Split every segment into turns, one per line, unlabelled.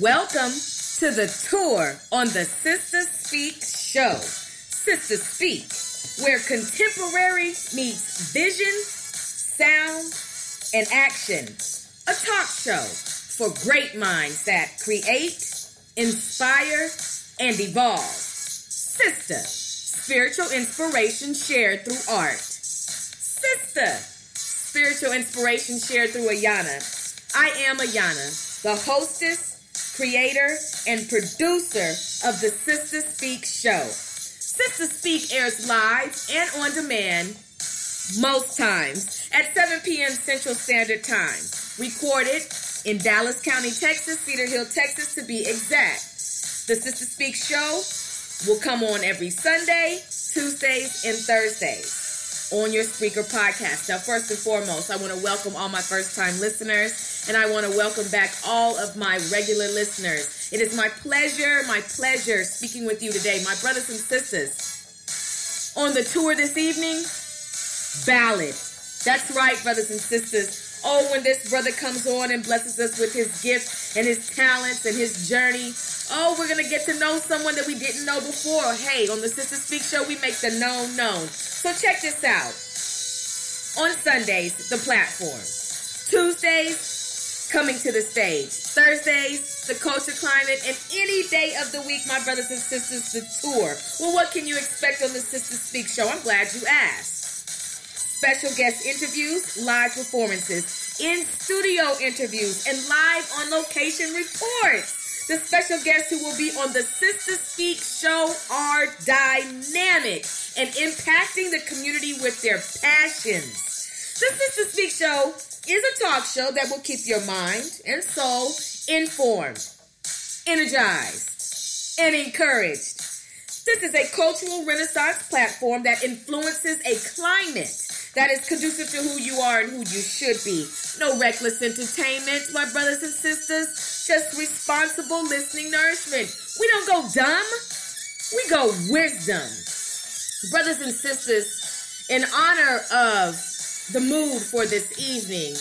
Welcome to the tour on the Sister Speak show. Sister Speak, where contemporary meets vision, sound, and action. A talk show for great minds that create, inspire, and evolve. Sister, spiritual inspiration shared through art. Sister, spiritual inspiration shared through Ayana. I am Ayana, the hostess, creator, and producer of the Sister Speak show. Sister Speak airs live and on demand most times at 7 p.m. Central Standard Time. Recorded in Dallas County, Texas, Cedar Hill, Texas to be exact. The Sister Speak show will come on every Sunday, Tuesdays, and Thursdays on your Speaker podcast. Now, first and foremost, I want to welcome all my first time listeners and I want to welcome back all of my regular listeners. It is my pleasure, my pleasure speaking with you today, my brothers and sisters. On the tour this evening, ballad. That's right, brothers and sisters. Oh, when this brother comes on and blesses us with his gifts and his talents and his journey. Oh, we're going to get to know someone that we didn't know before. Hey, on the Sister Speak Show, we make the known known. So check this out. On Sundays, the platform. Tuesdays, coming to the stage. Thursdays, the culture climate, and any day of the week, my brothers and sisters, the tour. Well, what can you expect on the Sister Speak Show? I'm glad you asked special guest interviews, live performances, in studio interviews, and live on location reports. The special guests who will be on the Sister Speak show are dynamic and impacting the community with their passions. The Sister Speak show is a talk show that will keep your mind and soul informed, energized, and encouraged. This is a cultural renaissance platform that influences a climate that is conducive to who you are and who you should be. No reckless entertainment, my brothers and sisters. Just responsible listening nourishment. We don't go dumb, we go wisdom. Brothers and sisters, in honor of the mood for this evening,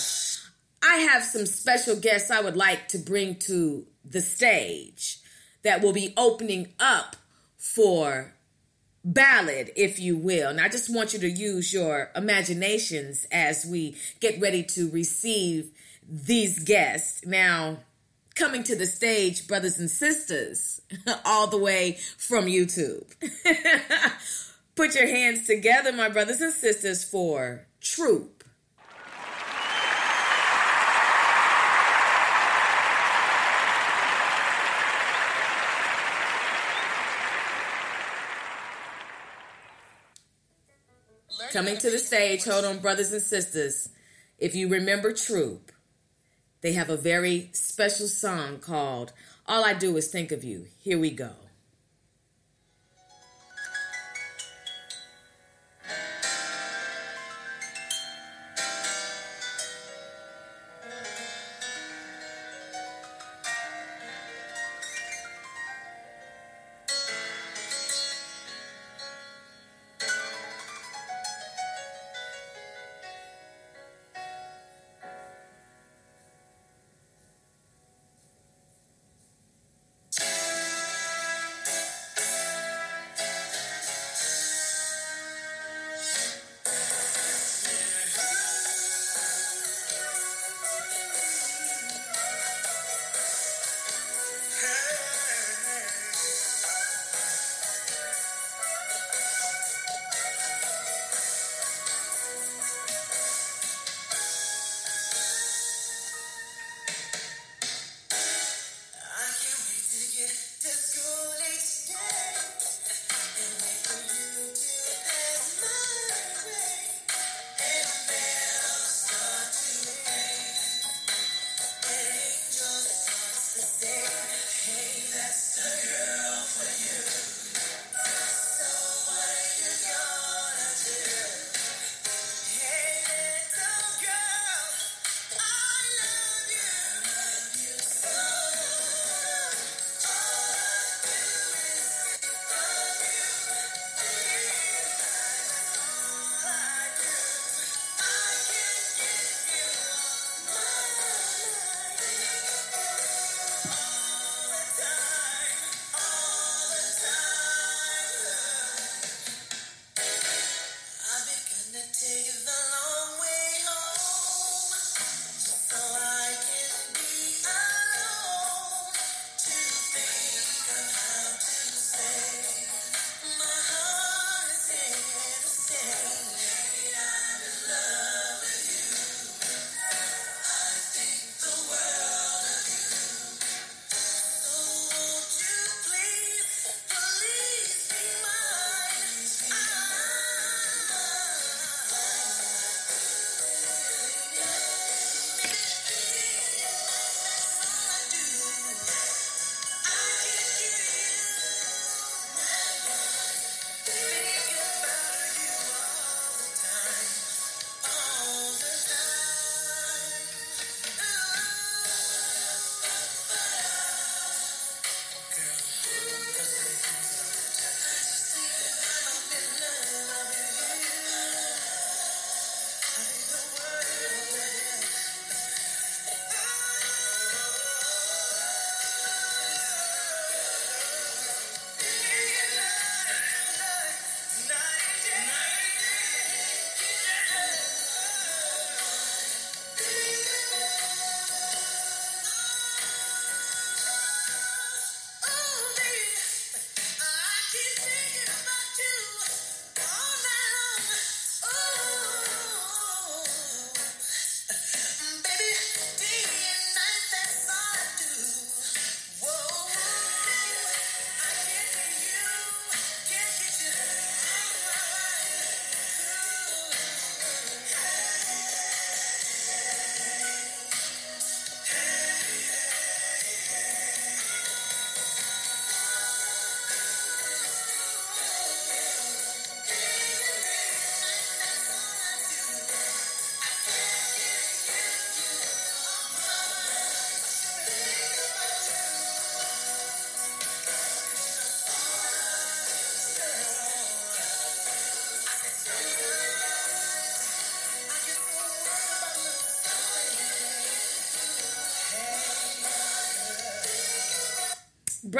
I have some special guests I would like to bring to the stage that will be opening up for ballad, if you will. And I just want you to use your imaginations as we get ready to receive these guests. Now, coming to the stage, brothers and sisters, all the way from YouTube. Put your hands together, my brothers and sisters, for Troop. Coming to the stage, hold on, brothers and sisters. If you remember Troop, they have a very special song called All I Do Is Think of You. Here we go.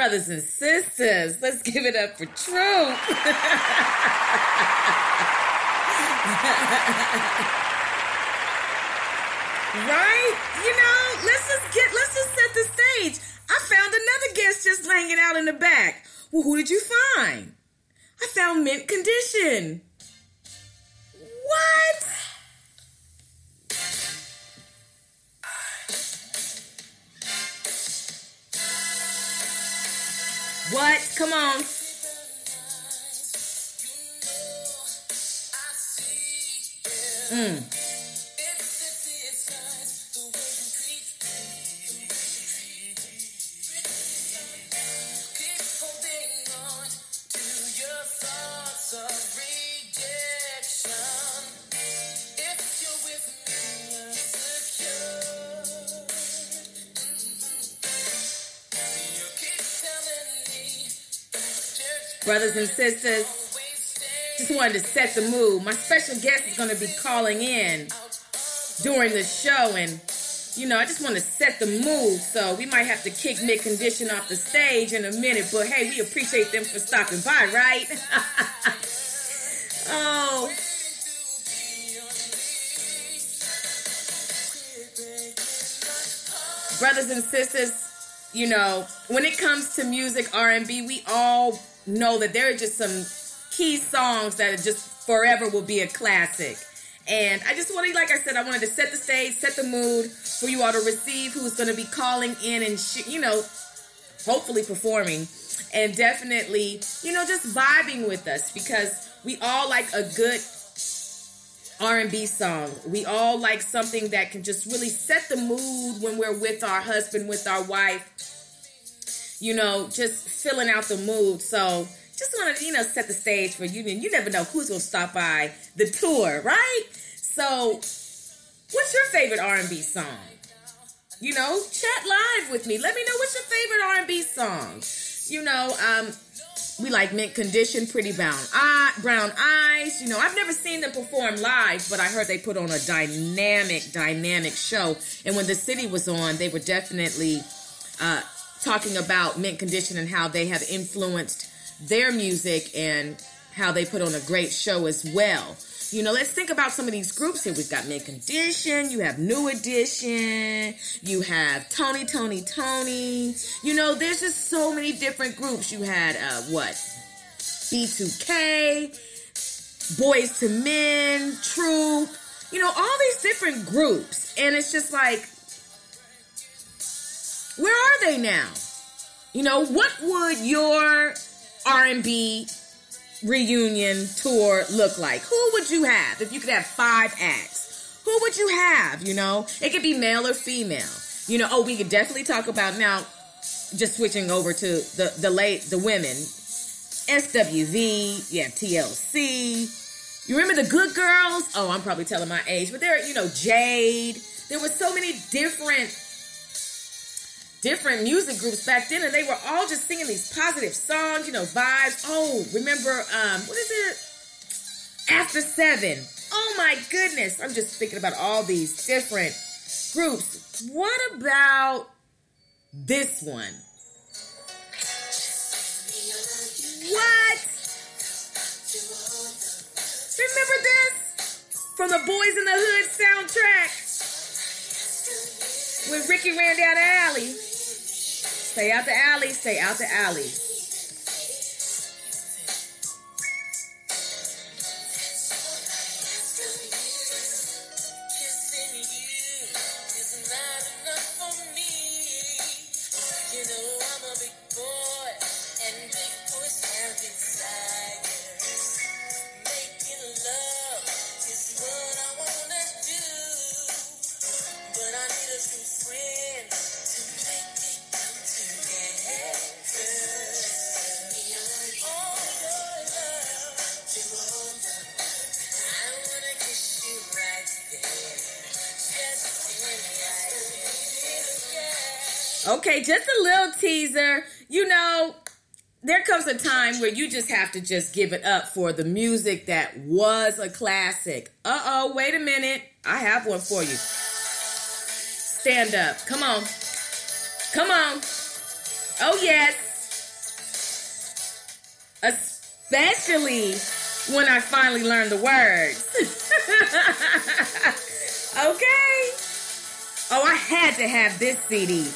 Brothers and sisters. Let's give it up for Truth. right? You know, let's just get let's just set the stage. I found another guest just hanging out in the back. Well, who did you find? I found Mint Condition. Brothers and sisters. Just wanted to set the mood. My special guest is going to be calling in during the show, and you know, I just want to set the mood. So we might have to kick Mint Condition off the stage in a minute, but hey, we appreciate them for stopping by, right? oh. Brothers and sisters, you know, when it comes to music, R&B, we all know that there are just some key songs that are just forever will be a classic. And I just wanted, like I said, I wanted to set the stage, set the mood for you all to receive who's going to be calling in and, sh- you know, hopefully performing and definitely, you know, just vibing with us because we all like a good R&B song. We all like something that can just really set the mood when we're with our husband, with our wife, you know, just filling out the mood. So just want to, you know, set the stage for Union. You never know who's going to stop by the tour, right? So what's your favorite R&B song? You know, chat live with me. Let me know what's your favorite R&B song. You know, um, we like mint condition, pretty brown eye, brown eyes. You know, I've never seen them perform live, but I heard they put on a dynamic, dynamic show. And when the city was on, they were definitely uh, talking about Mint Condition and how they have influenced their music and how they put on a great show as well. You know, let's think about some of these groups here. We've got Mint Condition, you have New Edition, you have Tony, Toni, Toné. You know, there's just so many different groups. You had, uh, what? B2K. Boyz II Men, Troop, you know, all these different groups. And it's just like, where are they now? You know, what would your R&B reunion tour look like? Who would you have if you could have five acts? Who would you have? You know, it could be male or female. You know, oh, we could definitely talk about now. Just switching over to the the late the women, SWV, yeah, TLC. You remember the Good Girls? Oh, I'm probably telling my age, but there, you know, Jade. There were so many different different music groups back then, and they were all just singing these positive songs, you know, vibes. Oh, remember, um, what is it? After Seven. Oh my goodness. I'm just thinking about all these different groups. What about this one? What? Remember this? From the Boyz n the Hood soundtrack? When Ricky ran down the alley. Stay out the alley, stay out the alley. Okay, just a little teaser. You know, there comes a time where you just have to just give it up for the music that was a classic. Uh oh, wait a minute. I have one for you. Stand up. Come on. Come on. Oh, yes. Especially when I finally learned the words. okay. Oh, I had to have this CD.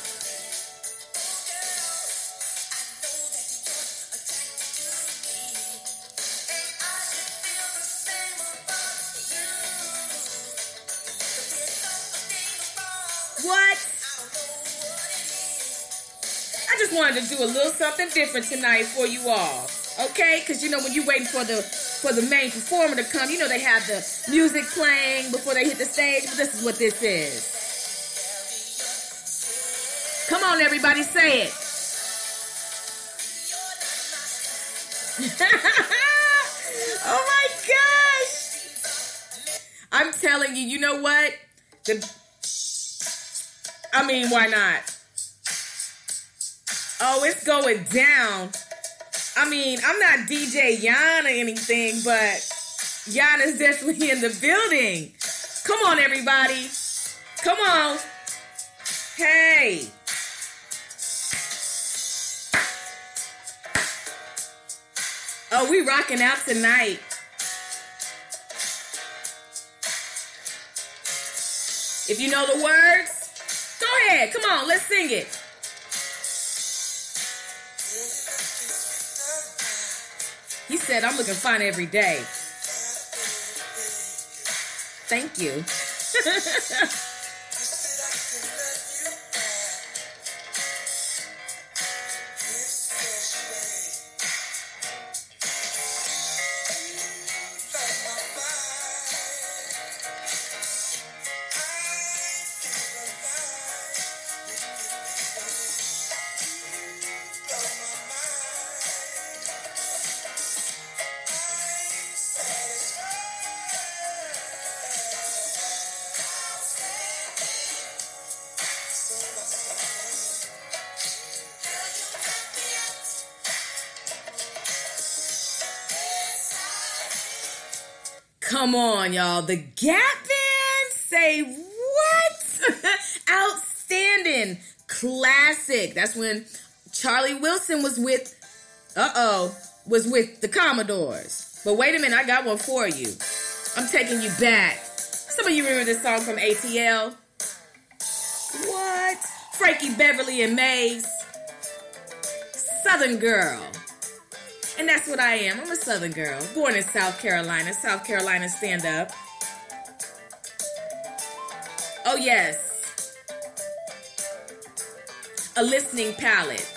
Do a little something different tonight for you all. Okay? Because you know when you're waiting for the for the main performer to come, you know they have the music playing before they hit the stage, but this is what this is. Come on, everybody, say it. oh my gosh! I'm telling you, you know what? The I mean, why not? Oh, it's going down. I mean, I'm not DJ Yana or anything, but Yan is definitely in the building. Come on, everybody. Come on. Hey. Oh, we rocking out tonight. If you know the words, go ahead. Come on, let's sing it. Said, I'm looking fine every day. Thank you. on, y'all. The Gap Band? Say what? Outstanding. Classic. That's when Charlie Wilson was with, uh oh, was with the Commodores. But wait a minute, I got one for you. I'm taking you back. Some of you remember this song from ATL? What? Frankie Beverly and Maze. Southern Girl.
And that's what I am. I'm a Southern girl, born in South Carolina. South Carolina, stand up. Oh, yes. A listening palette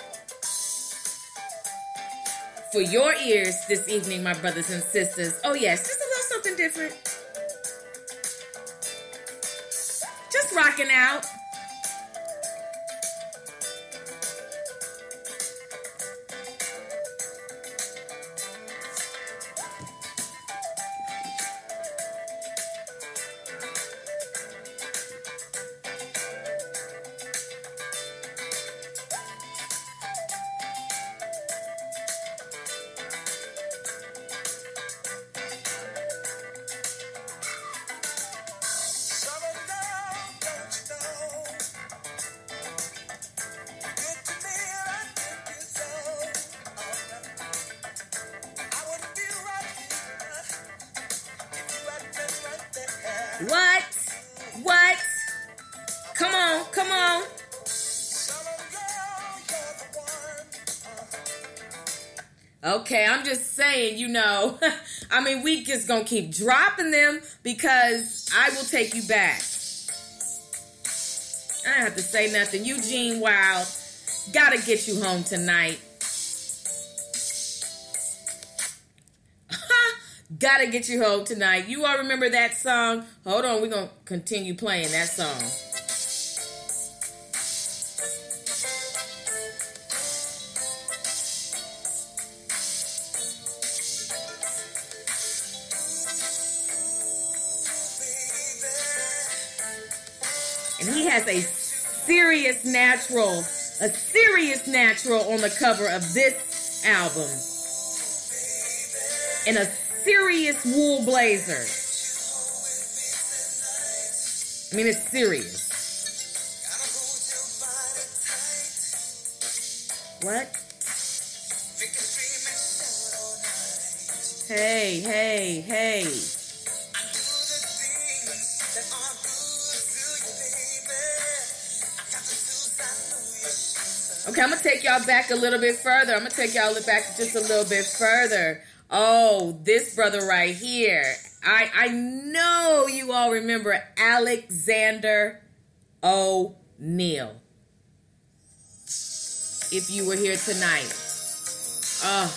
for your ears this evening, my brothers and sisters. Oh, yes, just a little something different. Just rocking out. Okay, I'm just saying, you know, I mean, we just gonna keep dropping them because I will take you back. I don't have to say nothing. Eugene Wilde, gotta get you home tonight. Gotta get you home tonight. You all remember that song? Hold on, we're gonna continue playing that song. Natural, a serious natural on the cover of this album. And a serious wool blazer. I mean, it's serious. What? Hey, hey, hey. Okay, I'm gonna take y'all back a little bit further. I'm gonna take y'all back just a little bit further. Oh, this brother right here. I I know you all remember Alexander O'Neal. If you were here tonight. Oh,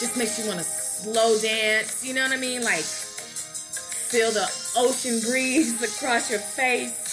just makes you want to slow dance. You know what I mean? Like feel the ocean breeze across your face.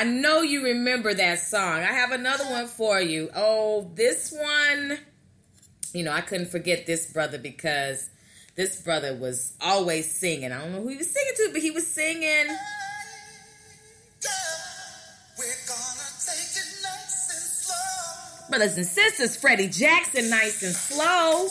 I know you remember that song. I have another one for you. Oh, this one, you know, I couldn't forget this brother because this brother was always singing. I don't know who he was singing to, but he was singing. Brothers and sisters, Freddie Jackson, nice and slow.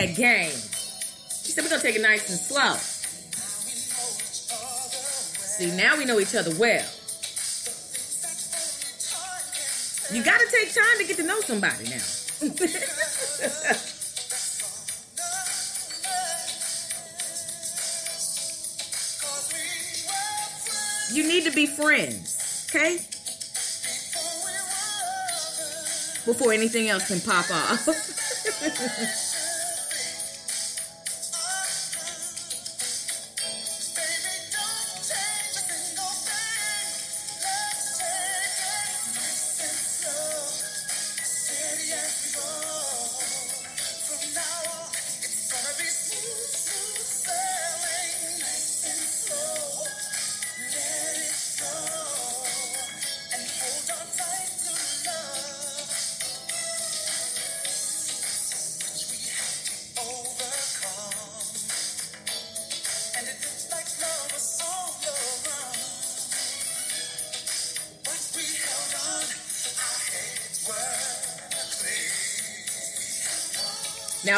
That game. He said, we're going to take it nice and slow. See, now we know each other well. You got to take time to get to know somebody now. you need to be friends, okay? Before anything else can pop off.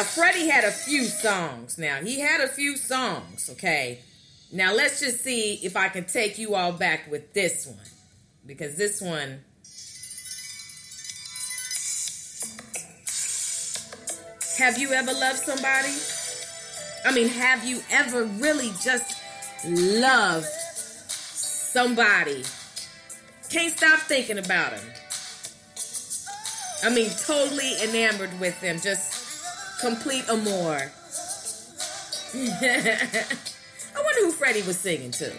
Now, Freddie had a few songs. Now, he had a few songs, okay? Now, let's just see if I can take you all back with this one. Because this one. Have you ever loved somebody? I mean, have you ever really just loved somebody? Can't stop thinking about them. I mean, totally enamored with them. Just complete amour. I wonder who Freddie was singing to.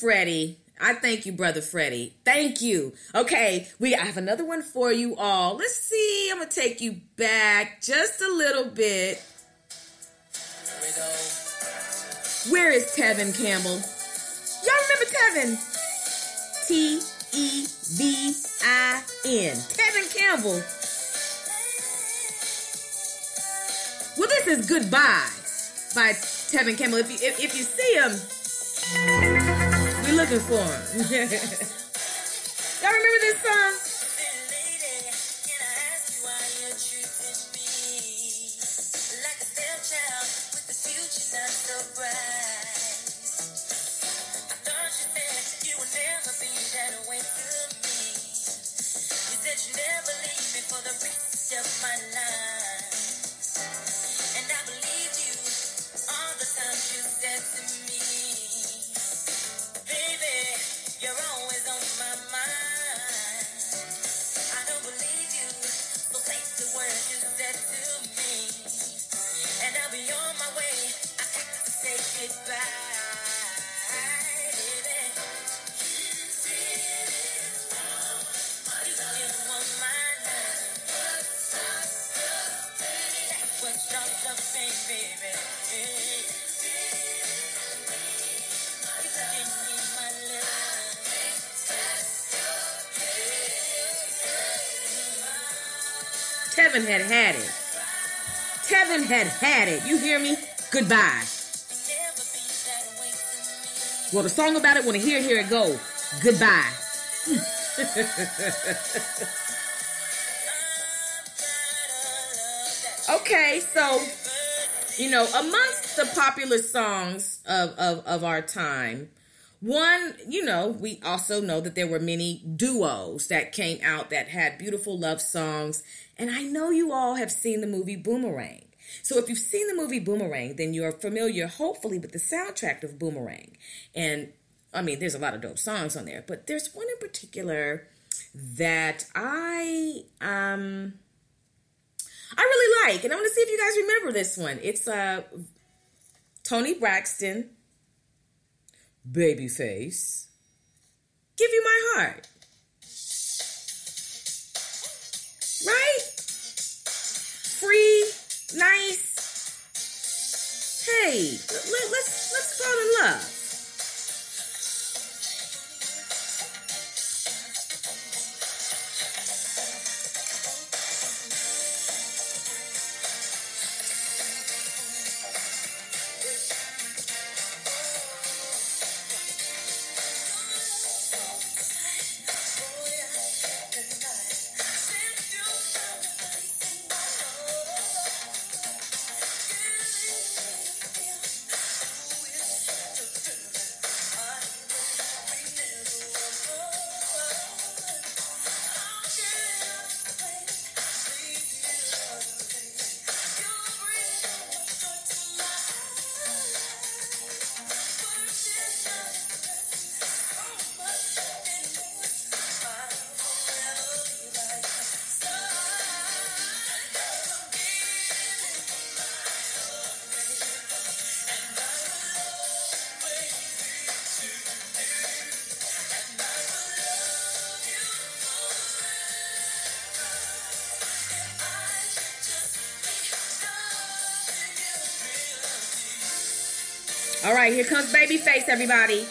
Freddie. I thank you, brother Freddie. Thank you. Okay, we I have another one for you all. Let's see. I'm gonna take you back just a little bit. Where is Tevin Campbell? Y'all remember Tevin? T E V I N. Tevin Campbell. Well, this is Goodbye by Tevin Campbell. If you if, if you see him, looking for. Y'all remember this song? Tevin had had it. Tevin had had it. You hear me? Goodbye.
Well, the song about it, want to hear, hear it go. Goodbye. okay, so you know, amongst the popular songs of, of, of our time, one, you know, we also know that there were many duos that came out that had beautiful love songs. And I know you all have seen the movie Boomerang. So if you've seen the movie Boomerang, then you're familiar, hopefully, with the soundtrack of Boomerang. And I mean, there's a lot of dope songs on there, but there's one in particular that I um I really like, and I want to see if you guys remember this one. It's uh Toni Braxton, Babyface, Give You My Heart. Right? Free, nice. Hey, let, let's let's fall in love. Here comes Babyface, everybody.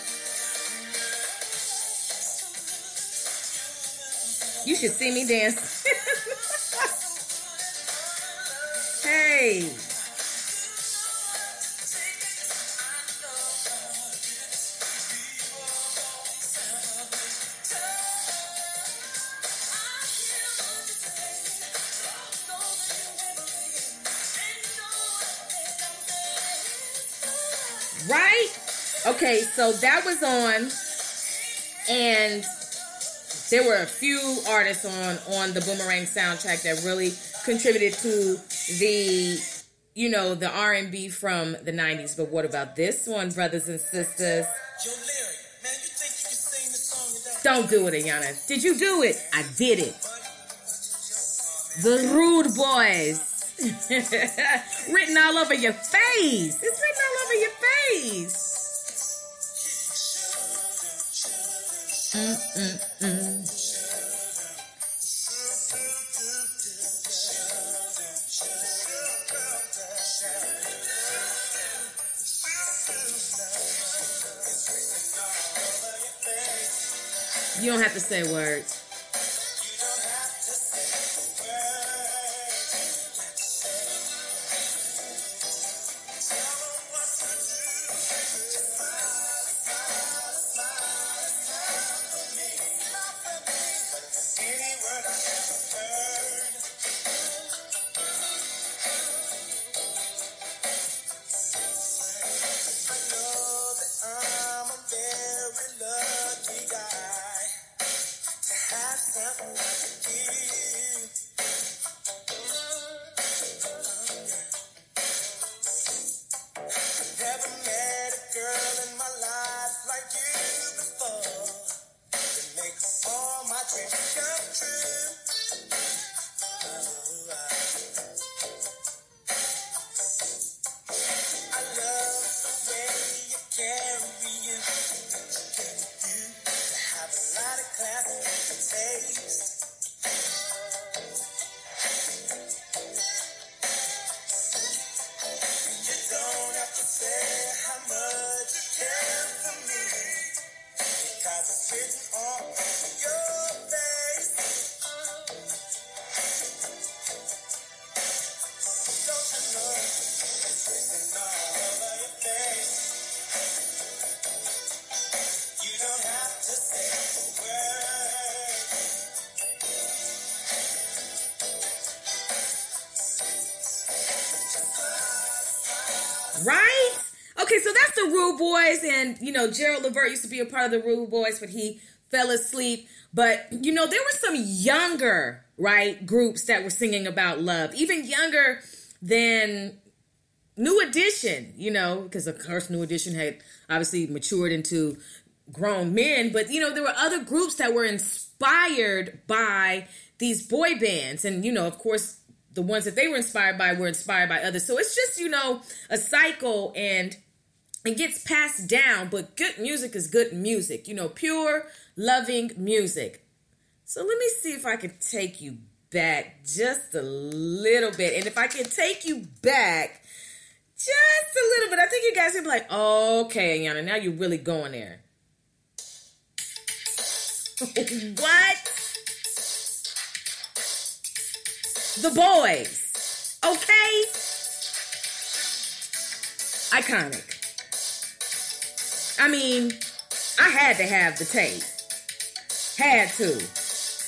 You should see me dance. So that was on, and there were a few artists on on the Boomerang soundtrack that really contributed to the you know the R&B from the 90s. But what about this one, brothers and sisters? Don't do it, Ayana. Did you do it? I did it. The Rude Boys. written all over your face. It's written all over your face. You don't have to say words. You know Gerald Levert used to be a part of the Rude Boys, but he fell asleep. But you know there were some younger right groups that were singing about love, even younger than New Edition. You know, because of course New Edition had obviously matured into grown men, but you know there were other groups that were inspired by these boy bands, and you know of course the ones that they were inspired by were inspired by others. So it's just, you know, a cycle and it gets passed down, but good music is good music, you know, pure, loving music. So let me see if I can take you back just a little bit. And if I can take you back just a little bit, I think you guys will be like, okay, Yana, now you're really going there. what? The boys. Okay? Iconic. I mean, I had to have the tape. Had to.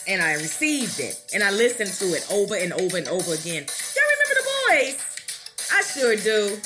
And I received it. And I listened to it over and over and over again. Y'all remember the boys? I sure do.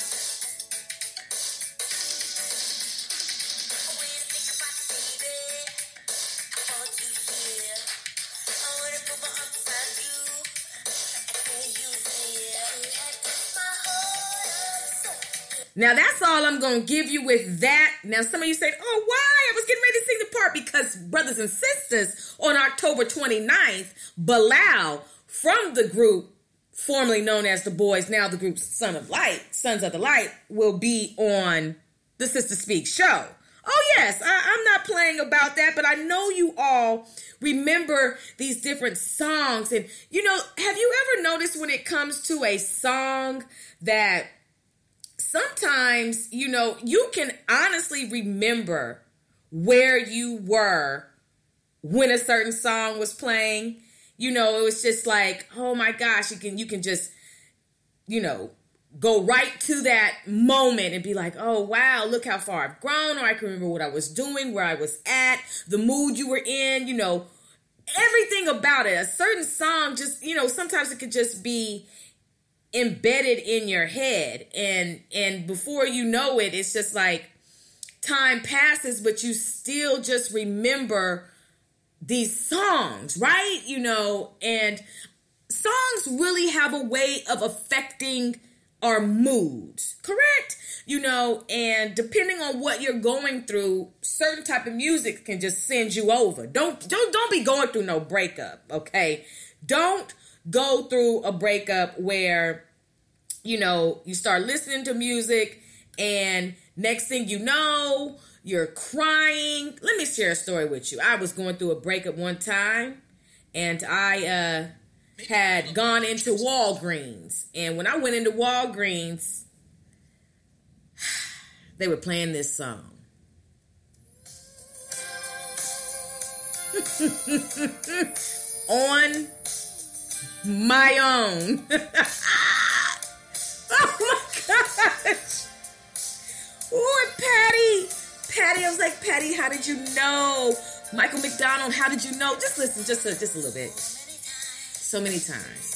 Now that's all I'm going to give you with that. Now some of you said, oh, why? I was getting ready to sing the part because brothers and sisters on October 29th, Bilal from the group formerly known as the Boys, now the group Son of Light, Sons of the Light, will be on the Sister Speak show. Oh, yes, I, am not playing about that, but I know you all remember these different songs. And, you know, have you ever noticed when it comes to a song that sometimes, you know, you can honestly remember where you were when a certain song was playing. You know, it was just like, oh my gosh, you can you can just, you know, go right to that moment and be like, oh wow, look how far I've grown, or I can remember what I was doing, where I was at, the mood you were in, you know, everything about it. A certain song just, you know, sometimes it could just be embedded in your head. And and before you know it it's just like time passes but you still just remember these songs right? You know and songs really have a way of affecting our moods correct? You know and depending on what you're going through certain type of music can just send you over. Don't don't don't be going through no breakup okay? Don't go through a breakup where you know, you start listening to music and next thing you know, you're crying. Let me share a story with you. I was going through a breakup one time and I uh had gone into Walgreens. And when I went into Walgreens, they were playing this song. On my own. Oh my gosh. Oh, Patti. Patti, I was like, Patti, how did you know? Michael McDonald, how did you know? Just listen, just a, just a little bit. So many times.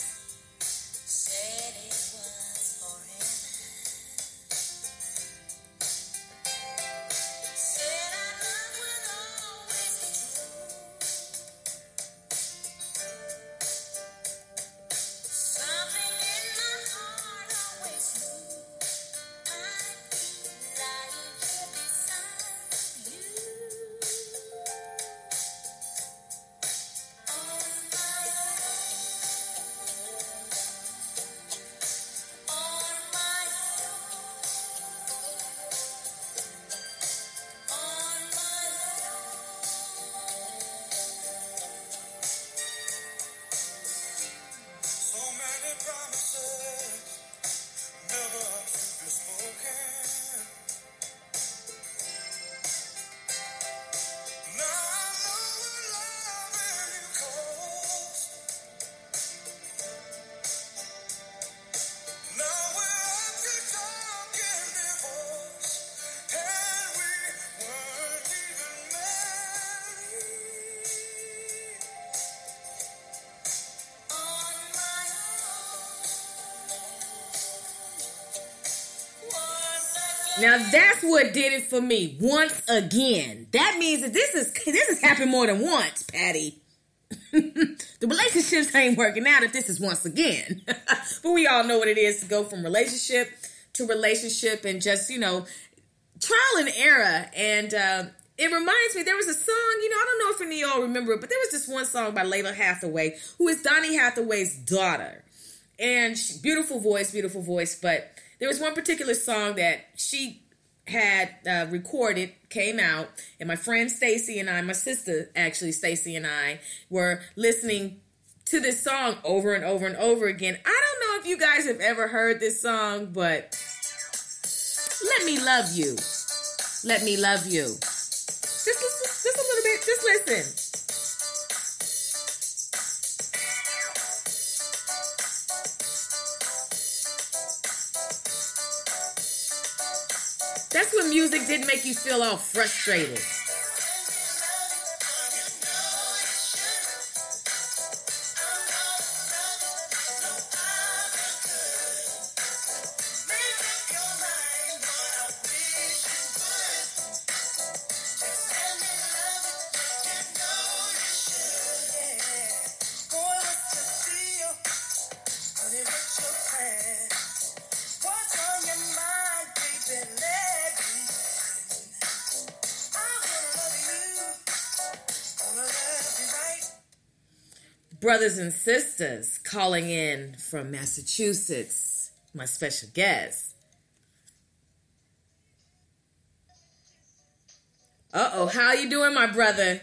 Now that's what did it for me once again. That means that this is this has happened more than once, Patti. the relationships ain't working out if this is once again. but we all know what it is to go from relationship to relationship and just, you know, trial and error. And uh, it reminds me, there was a song, you know, I don't know if any of y'all remember it, but there was this one song by Lalah Hathaway, who is Donny Hathaway's daughter. And she, beautiful voice, beautiful voice. But there was one particular song that she had uh, recorded came out and my friend Stacy and I my sister actually Stacy and I were listening to this song over and over and over again. I don't know if you guys have ever heard this song, but let me love you. Let me love you. Just listen, just a little bit. Just listen. Didn't make you feel all frustrated. Brothers and sisters calling in from Massachusetts, my special guest. Uh oh, how you doing, my brother?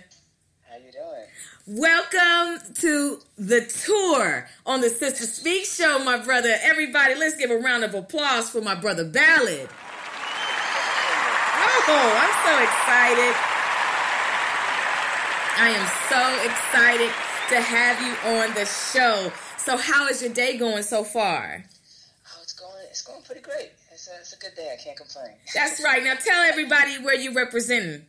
How you doing?
Welcome to the tour on the Sister Speak Show, my brother. Everybody, let's give a round of applause for my brother Ballad. Oh, I'm so excited. I am so excited to have you on the show. So, how is your day going so far?
Oh, it's going. It's going pretty great. It's a, it's a good day. I can't complain.
That's right. Now, tell everybody where you're representing.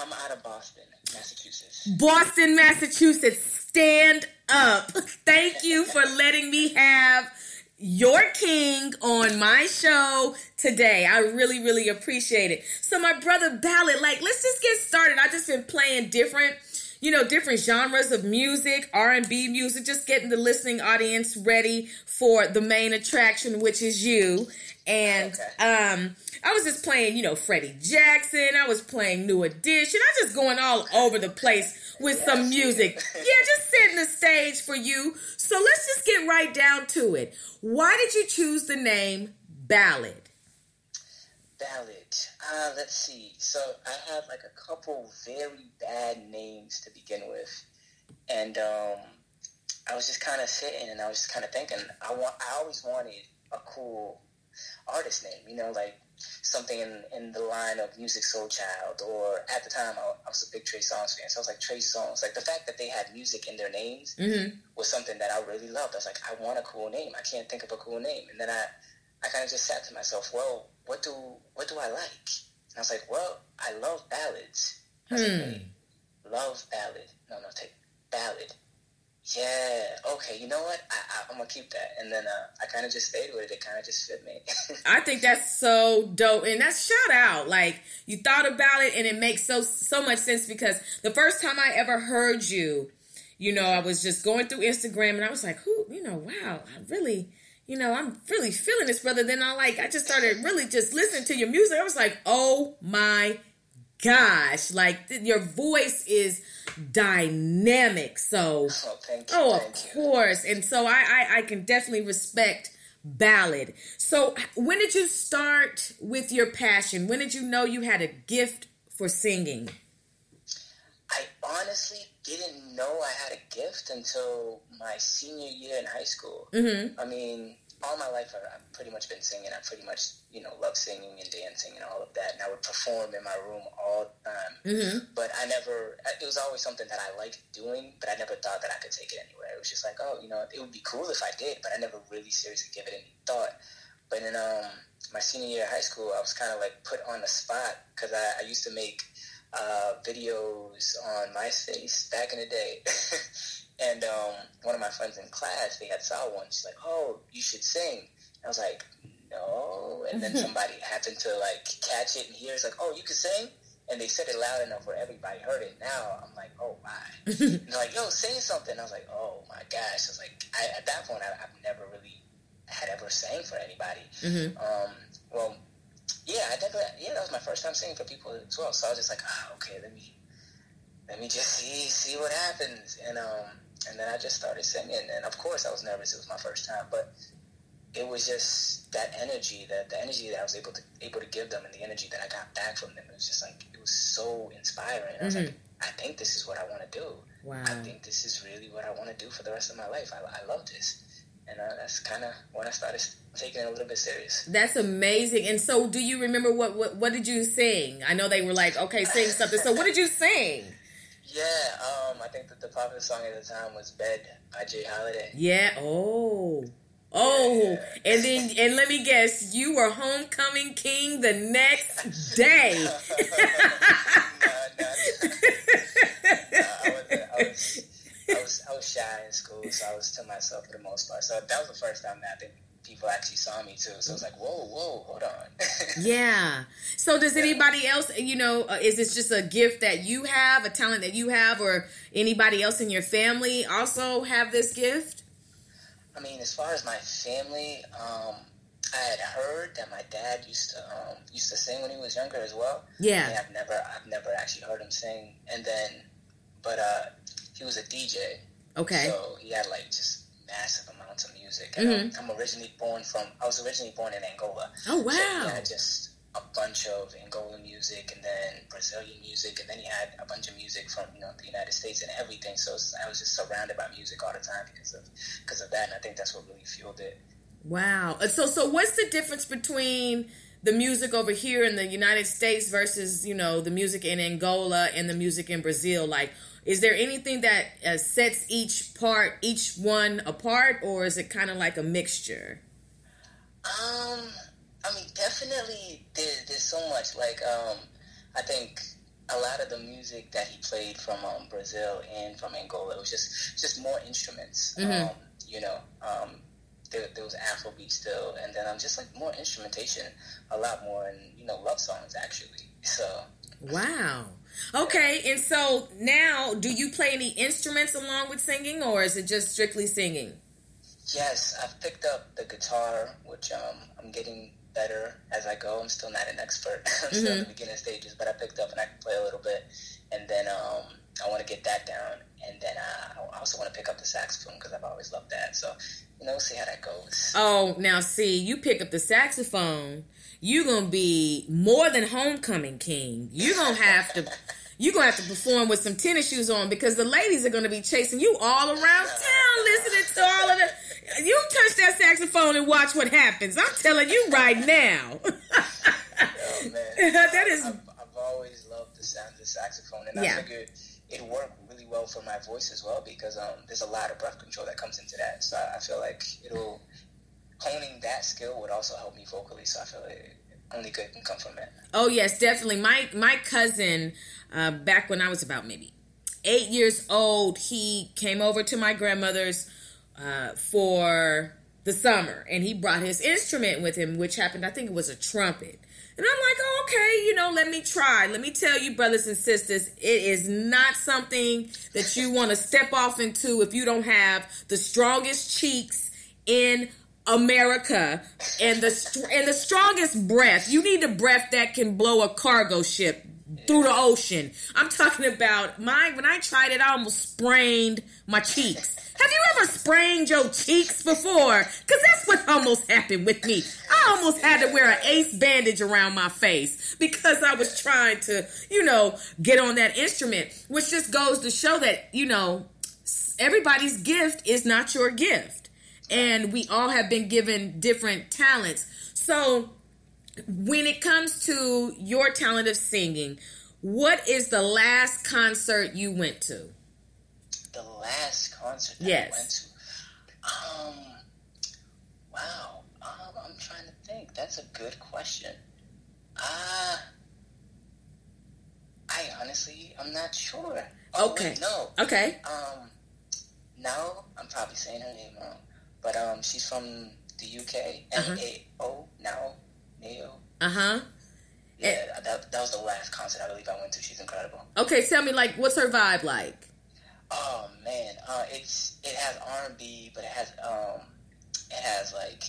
I'm out of Boston, Massachusetts.
Boston, Massachusetts. Stand up. Thank you for letting me have your king on my show today. I really, really appreciate it. So, my brother Ballad, like, let's just get started. I just been playing different you know different genres of music r&b music just getting the listening audience ready for the main attraction which is you. And okay. um i was just playing you know freddie jackson. I was playing new edition. I just going all over the place with some music. Yeah just setting the stage for you. So let's just get right down to it. Why did you choose the name ballad?
Ballad uh, let's see. So I had like a couple very bad names to begin with, and um, I was just kind of sitting and I was just kind of thinking. I want. I always wanted a cool artist name. You know, like something in, in the line of Musiq Soulchild, or at the time I, I, was a big Trey Songz fan, so I was like Trey Songz. Like the fact that they had music in their names mm-hmm. was something that I really loved. I was like, I want a cool name. I can't think of a cool name, and then I I kind of just sat to myself, well, what do what do I like? And I was like, well, I love ballads. I was hmm. like, love ballad. No, no, take ballad. Yeah, okay. You know what? I, am gonna keep that, and then uh, I kind of just stayed with it. It kind of just fit me.
I think that's so dope, and that's shout out. Like you thought about it, and it makes so so much sense because the first time I ever heard you, you know, I was just going through Instagram, and I was like, who, you know, wow, I really you know, I'm really feeling this, brother. Then I like, I just started really just listening to your music. I was like, oh my gosh, like th- your voice is dynamic. So,
oh,
oh of course. And so I, I, I can definitely respect ballad. So, when did you start with your passion? When did you know you had a gift for singing?
I honestly didn't know I had a gift until my senior year in high school. Mm-hmm. I mean, all my life I've pretty much been singing. I pretty much, you know, love singing and dancing and all of that. And I would perform in my room all the time. Mm-hmm. But I never, it was always something that I liked doing, but I never thought that I could take it anywhere. It was just like, oh, you know, it would be cool if I did, but I never really seriously gave it any thought. But in um, my senior year of high school, I was kind of like put on the spot because I, I used to make uh, videos on MySpace back in the day. and um, one of my friends in class, they had saw one. She's like, "Oh, you should sing." I was like, no. And then somebody happened to like catch it and hear it's like, oh, you can sing? And they said it loud enough where everybody heard it. Now I'm like, oh my. and they're like, yo, sing something. I was like, oh my gosh. I was like, I, at that point, I, have never really had ever sang for anybody. Mm-hmm. Um, well, yeah, I definitely, yeah, that was my first time singing for people as well. So I was just like, ah, oh, okay, let me, let me just see, see what happens. And, um, and then I just started singing. And of course I was nervous. It was my first time, but it was just that energy, that the energy that I was able to able to give them, and the energy that I got back from them. It was just like it was so inspiring. I was mm-hmm. like, I think this is what I want to do. Wow. I think this is really what I want to do for the rest of my life. I, I love this. And uh, that's kind of when I started taking it a little bit serious.
That's amazing. And so, do you remember what, what what did you sing? I know they were like, okay, sing something. So, what did you sing?
Yeah, um, I think that the popular song at the time was "Bed" by J. Holiday.
Yeah. Oh. Oh, and then and let me guess, you were homecoming king the next day.
was, I, was, shy in school, so I was to myself for the most part. So that was the first time that I think people actually saw me too. So it was like, whoa, whoa, hold on.
yeah. So does anybody else, you know, uh, is this just a gift that you have, a talent that you have, or anybody else in your family also have this gift?
I mean, as far as my family, um, I had heard that my dad used to um, used to sing when he was younger as well.
Yeah,
I mean, I've never I've never actually heard him sing, and then, but uh, he was a DJ.
Okay.
So he had like just massive amounts of music. And mm-hmm. I'm, I'm, originally born from I was originally born in Angola.
Oh wow!
So he had just a bunch of Angolan music, and then Brazilian music, and then he had a bunch of music from you know the United States and everything. So I was just surrounded by music all the time because of because of that, and I think that's what really fueled it.
Wow. Uh, so so what's the difference between the music over here in the United States versus you know the music in Angola and the music in Brazil? Like, is there anything that uh, sets each part, each one apart, or is it kind of like a mixture?
Um, I mean, definitely there, there's so much. Like, um, I think a lot of the music that he played from um, Brazil and from Angola was just just more instruments. Mm-hmm. Um, you know, um, there, there was Afrobeat still, and then um, just like more instrumentation, a lot more, and you know, love songs actually. So.
Wow. Okay, and so now, do you play any instruments along with singing, or is it just strictly singing?
Yes, I've picked up the guitar, which um, I'm getting better as I go. I'm still not an expert. I'm still mm-hmm. in the beginning stages, but I picked up and I can play a little bit. And then um, I want to get that down. And then uh, I also want to pick up the saxophone because I've always loved that. So, you know, we'll see how that goes.
Oh, now see, you pick up the saxophone, you're going to be more than homecoming king. You're to have to. You're gonna have to perform with some tennis shoes on because the ladies are gonna be chasing you all around town, listening to all of the you touch that saxophone and watch what happens. I'm telling you right now. oh,
that is. I've, I've, always loved the sound of the saxophone, and yeah. I figured it worked really well for my voice as well because um, there's a lot of breath control that comes into that. So I, I feel like it'll honing that skill would also help me vocally. So I feel like only good can come from it.
Oh yes, definitely. My my cousin, uh, back when I was about maybe eight years old, he came over to my grandmother's uh, for the summer, and he brought his instrument with him, which happened, I think it was a trumpet. And I'm like, oh, okay, you know, let me try. Let me tell you, brothers and sisters, it is not something that you want to step off into if you don't have the strongest cheeks in America and the and the strongest breath. You need a breath that can blow a cargo ship through the ocean. I'm talking about my when I tried it, I almost sprained my cheeks. Have you ever sprained your cheeks before? Because that's what almost happened with me. I almost had to wear an ace bandage around my face because I was trying to, you know, get on that instrument, which just goes to show that, you know, everybody's gift is not your gift. And we all have been given different talents. So, when it comes to your talent of singing, what is the last concert you went to?
The last concert
yes.
I went to? Um, wow. Um, I'm trying to think. That's a good question. Uh, I honestly, I'm not sure.
Oh, okay.
Wait, no.
Okay.
Um, no, I'm probably saying her name wrong, but um, she's from the UK. N A O now Nao.
Uh huh.
Yeah, that, that was the last concert I believe I went to. She's incredible.
Okay, tell me like what's her vibe like?
Oh man, uh, it's it has R and B, but it has um, it has like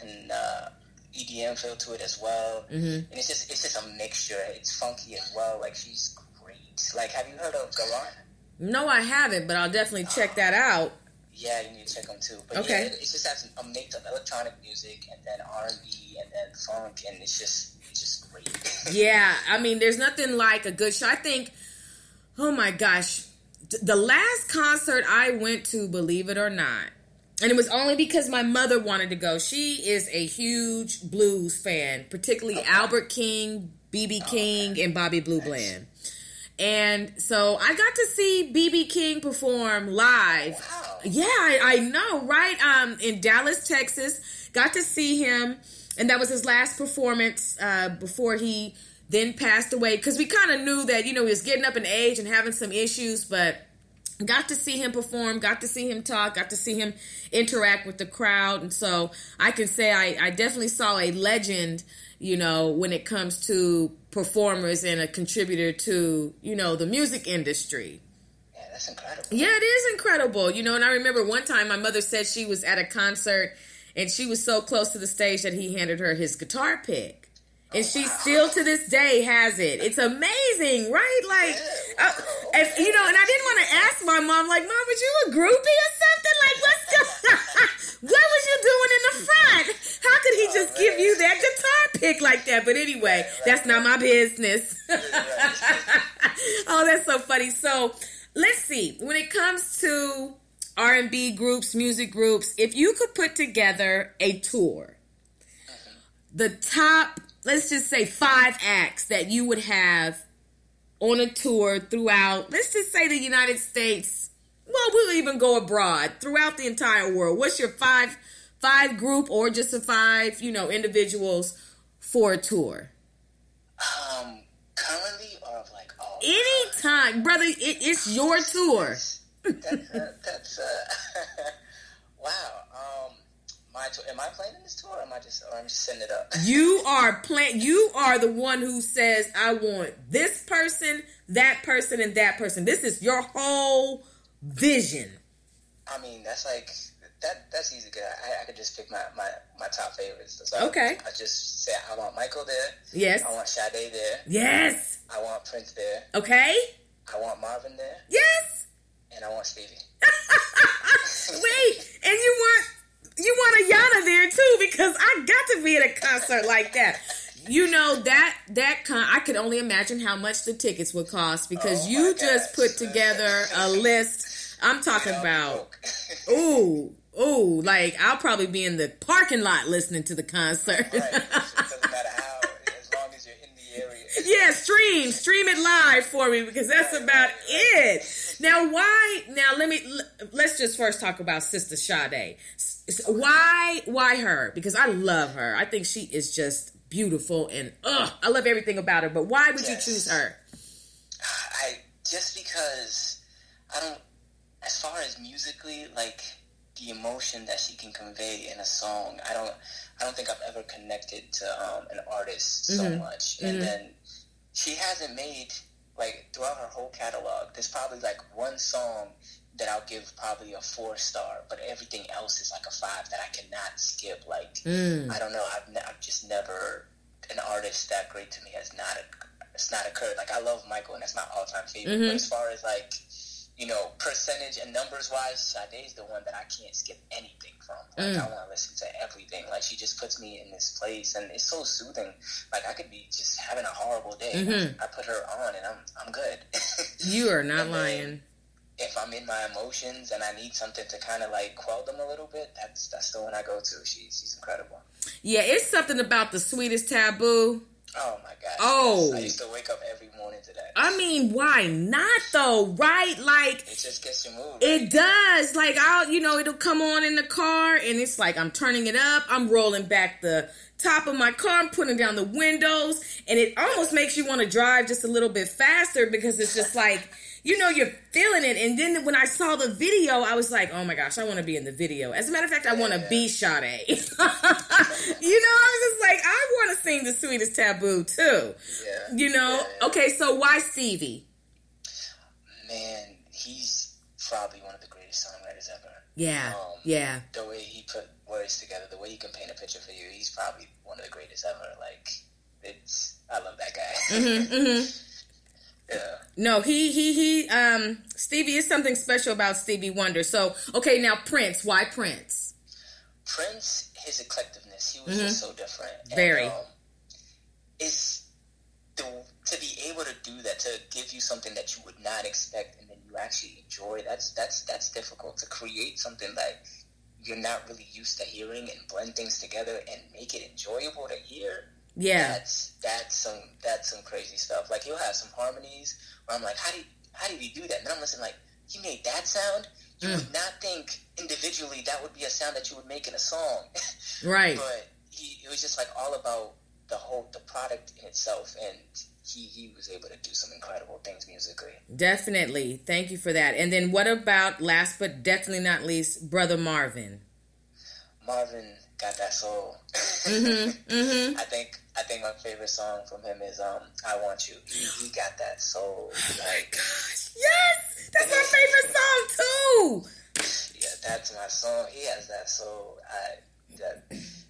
an uh, EDM feel to it as well,
mm-hmm.
and it's just it's just a mixture. It's funky as well. Like she's great. Like, have you heard of Garan?
No, I haven't, but I'll definitely check that out.
Yeah, you need to check them too. But
okay.
yeah, it, it just has a mix of electronic music and then R and B and then funk, and it's just it's just great.
yeah, I mean, there's nothing like a good show. I think, oh my gosh, the last concert I went to, believe it or not, and it was only because my mother wanted to go. She is a huge blues fan, particularly okay. Albert King, BB oh, King, okay. and Bobby Blue nice. Bland. And so I got to see BB King perform live.
Wow.
Yeah, I, I, know, right? Um, in Dallas, Texas. Got to see him, and that was his last performance uh, before he then passed away. Because we kind of knew that you know he was getting up in age and having some issues, but got to see him perform, got to see him talk, got to see him interact with the crowd, and so I can say I, I definitely saw a legend you know, when it comes to performers and a contributor to, you know, the music industry.
Yeah, that's incredible.
Yeah, it is incredible. You know, and I remember one time my mother said she was at a concert and she was so close to the stage that he handed her his guitar pick. And she still to this day has it. It's amazing, right? Like, uh, if, you know, and I didn't want to ask my mom, like, Mom, was you a groupie or something? Like, what's going What was you doing in the front? How could he just give you that guitar pick like that? But anyway, that's not my business. oh, that's so funny. So, let's see. When it comes to R&B groups, music groups, if you could put together a tour, the top let's just say five acts that you would have on a tour throughout, let's just say the United States. Well, we'll even go abroad throughout the entire world. What's your five five group or just a five, you know, individuals for a tour?
Um, currently or of like all
anytime, brother. It, it's your tour.
That's, uh, that's uh, wow. Um, my tour. Am I playing in this tour? Or am I just, or I'm just setting it up?
you are plan. You are the one who says, "I want this person, that person, and that person." This is your whole vision.
I mean, that's like that. That's easy. I, I could just pick my, my, my top favorites. So
okay.
I just say I want Michael there.
Yes.
I want Sade there.
Yes.
I want Prince there.
Okay.
I want Marvin there.
Yes.
And I want Stevie.
Wait, and you want you want Ayana there too because I got to be at a concert like that. You know that that con I could only imagine how much the tickets would cost because
oh
you just put together a list. I'm talking about ooh ooh like I'll probably be in the parking lot listening to the concert.
Right. How, as long as you're in the area.
yeah, stream, stream it live for me because that's about it. Now, why? Now, let me let's just first talk about Sister Sade. Why? Why her? Because I love her. I think she is just beautiful and ugh, I love everything about her. But why would yes. you choose her?
I just because I don't. As far as musically, like the emotion that she can convey in a song, I don't. I don't think I've ever connected to um, an artist so mm-hmm. much. And mm-hmm. then she hasn't made like throughout her whole catalog. There's probably like one song that I'll give probably a four star, but everything else is like a five that I cannot skip. Like mm. I don't know, I've, ne- I've just never an artist that great to me has not it's not occurred. Like I love Michael, and that's my all time favorite. Mm-hmm. But as far as like you know, percentage and numbers wise, Sade's the one that I can't skip anything from. Like, mm. I want to listen to everything. Like, she just puts me in this place, and it's so soothing. Like, I could be just having a horrible day. Mm-hmm. I put her on, and I'm I'm good.
you are not lying.
If I'm in my emotions and I need something to kind of like quell them a little bit, that's that's the one I go to. She's she's incredible.
Yeah, it's something about the sweetest taboo
Oh my god.
Oh.
I used to wake up every morning to that.
I mean, why not though? Right? Like
it just gets you moving.
It does. Like I'll, you know, it'll come on in the car, and it's like I'm turning it up. I'm rolling back the top of my car. I'm putting down the windows, and it almost makes you want to drive just a little bit faster because it's just like you know, you're feeling it. And then when I saw the video, I was like, oh my gosh, I want to be in the video. As a matter of fact, I want to be Sade. you know, I was just like, I want to sing the sweetest taboo too.
Yeah.
You know,
Yeah.
okay, so why Stevie?
Man, he's probably one of the greatest songwriters ever.
Yeah,
Um,
yeah,
The way he put words together, the way he can paint a picture for you, he's probably one of the greatest ever. Like, it's, I love that guy.
hmm
yeah.
No, he he he. Um, Stevie is something special about Stevie Wonder. So, okay, now Prince. Why Prince?
Prince, his eclectiveness, he was just so different. And,
Mm-hmm. Very.
Um, it's the, to be able to do that, to give you something that you would not expect, and then you actually enjoy. That's that's that's difficult to create something that you're not really used to hearing and blend things together and make it enjoyable to hear.
Yeah,
That's that's some that's some crazy stuff. Like he'll have some harmonies where I'm like, how did how did he do that? And I'm listening like, he made that sound. You
Mm.
would not think individually that would be a sound that you would make in a song,
right.
but he it was just like all about the whole the product in itself, and he he was able to do some incredible things musically.
Definitely. Thank you for that. And then what about last but definitely not least, Brother Marvin?
Marvin got that soul.
Mm-hmm. Mm-hmm.
I think I think my favorite song from him is um I Want You. He, he got that soul. Like
Gosh, yes, that's my favorite song too.
yeah, that's my song. He has that soul. I that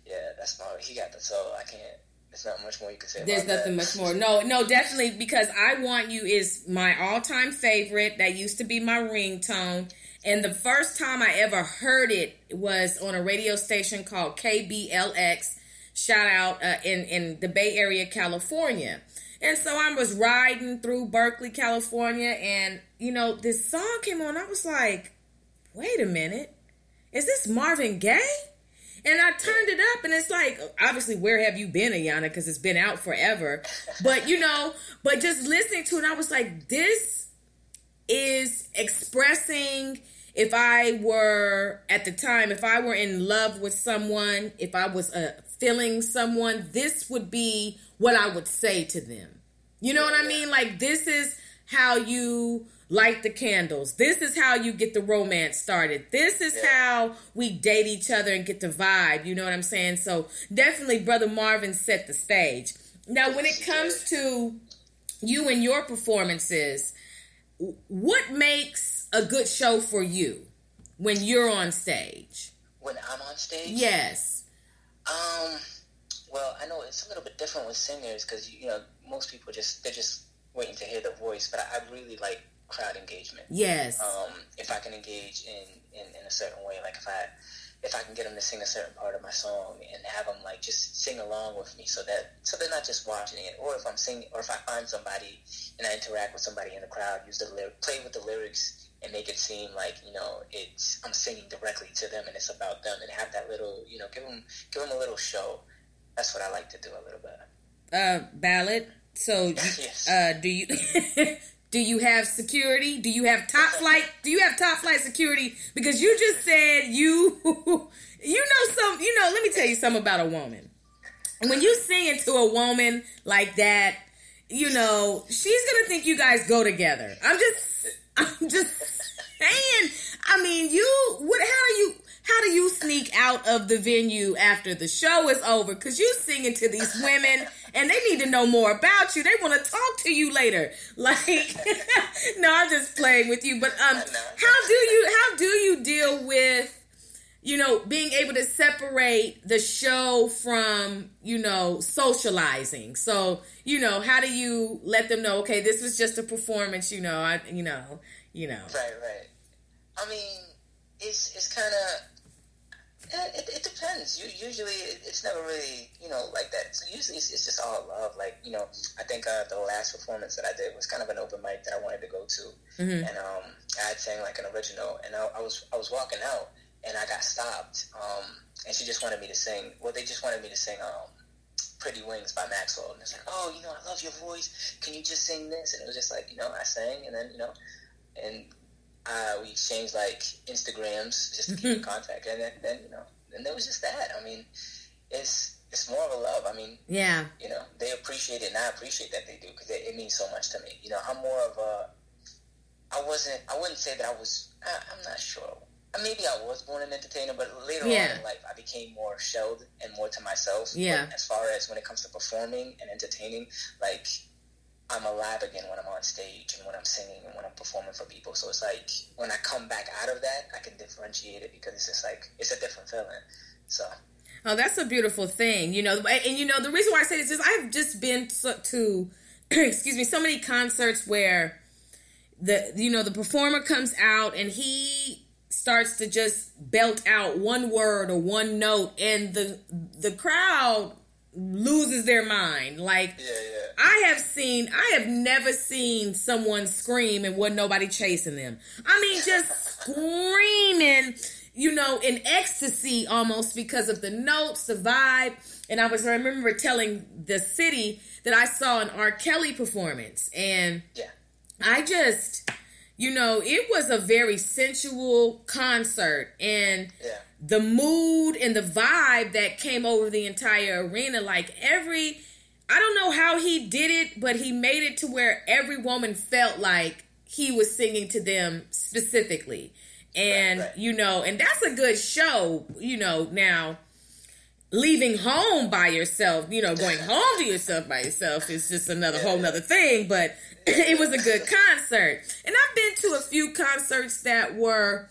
yeah, that's my he got the soul. I can't there's not much more you can say
There's
about
nothing
that.
much more. No, no, definitely because I Want You is my all time favorite. That used to be my ringtone. And the first time I ever heard it was on a radio station called KBLX. Shout out uh, in, in the Bay Area, California. And so I was riding through Berkeley, California, and you know, this song came on. I was like, wait a minute, is this Marvin Gaye? And I turned it up, and it's like, obviously, where have you been, Ayana? Because it's been out forever. But you know, but just listening to it, I was like, this is expressing. If I were at the time, if I were in love with someone, if I was uh, feeling someone, this would be what I would say to them. You know what I mean? Like this is how you light the candles. This is how you get the romance started. This is how we date each other and get the vibe. You know what I'm saying? So definitely brother Marvin set the stage. Now when it comes to you and your performances, what makes a good show for you when you're on stage?
When I'm on stage,
Yes.
Um, well, I know it's a little bit different with singers because you know most people just they're just waiting to hear the voice, but I, I really like crowd engagement.
Yes.
Um, if I can engage in, in, in a certain way, like if I if I can get them to sing a certain part of my song and have them like just sing along with me, so that so they're not just watching it, or if I'm singing, or if I find somebody and I interact with somebody in the crowd, use the lyric, play with the lyrics, and make it seem like you know it's I'm singing directly to them and it's about them, and have that little you know give them give them a little show. That's what I like to do a little bit.
uh ballad. So
Yes.
uh do you do you have security? Do you have top flight? Do you have top flight security? Because you just said you you know some you know, let me tell you something about a woman. When you sing into a woman like that, you know, she's gonna think you guys go together. I'm just I'm just saying. I mean, you what how do you how do you sneak out of the venue after the show is over? Because you singing to these women and they need to know more about you. They want to talk to you later. Like, no, I'm just playing with you. But um, how do you how do you deal with you know being able to separate the show from you know socializing? So you know how do you let them know? Okay, this was just a performance. You know, I you know you know.
Right, right. I mean, it's it's kind of it, it depends. You, usually, it, it's never really you know like that. So usually, it's, it's just all love. Like you know, I think uh, the last performance that I did was kind of an open mic that I wanted to go to,
Mhm.
and um, I had sang like an original, and I, I was I was walking out, and I got stopped, um, and she just wanted me to sing. Well, they just wanted me to sing um. Pretty Wings by Maxwell, and it's like, oh, you know, I love your voice. Can you just sing this? And it was just like, you know, I sang, and then you know, and uh, we exchanged like Instagrams just to keep in contact, and then, then you know, and there was just that. I mean, it's it's more of a love. I mean,
Yeah.
you know, they appreciate it, and I appreciate that they do because it, it means so much to me. You know, I'm more of a I wasn't. I wouldn't say that I was. I, I'm not sure. Maybe I was born an entertainer, but later
Yeah.
on in life, I became more shelled and more to myself.
Yeah.
But as far as when it comes to performing and entertaining, like I'm alive again when I'm on stage and when I'm singing and when I'm performing for people. So it's like when I come back out of that, I can differentiate it because it's just like it's a different feeling. So
Oh, that's a beautiful thing, you know. And, and, you know, the reason why I say this is I've just been to, to excuse me, so many concerts where the you know the performer comes out and he starts to just belt out one word or one note, and the the crowd loses their mind. Like
yeah, yeah.
I have seen, I have never seen someone scream and wasn't nobody chasing them. I mean, just screaming, you know, in ecstasy almost because of the notes, the vibe. And I was, I remember telling the city that I saw an R. Kelly performance, and
Yeah.
I just, you know, it was a very sensual concert, and
Yeah.
the mood and the vibe that came over the entire arena like every i don't know how he did it but he made it to where every woman felt like he was singing to them specifically and
Right, right.
you know and that's a good show you know now leaving home by yourself you know going home to yourself by yourself is just another whole nother thing but it was a good concert and i've been to a few concerts that were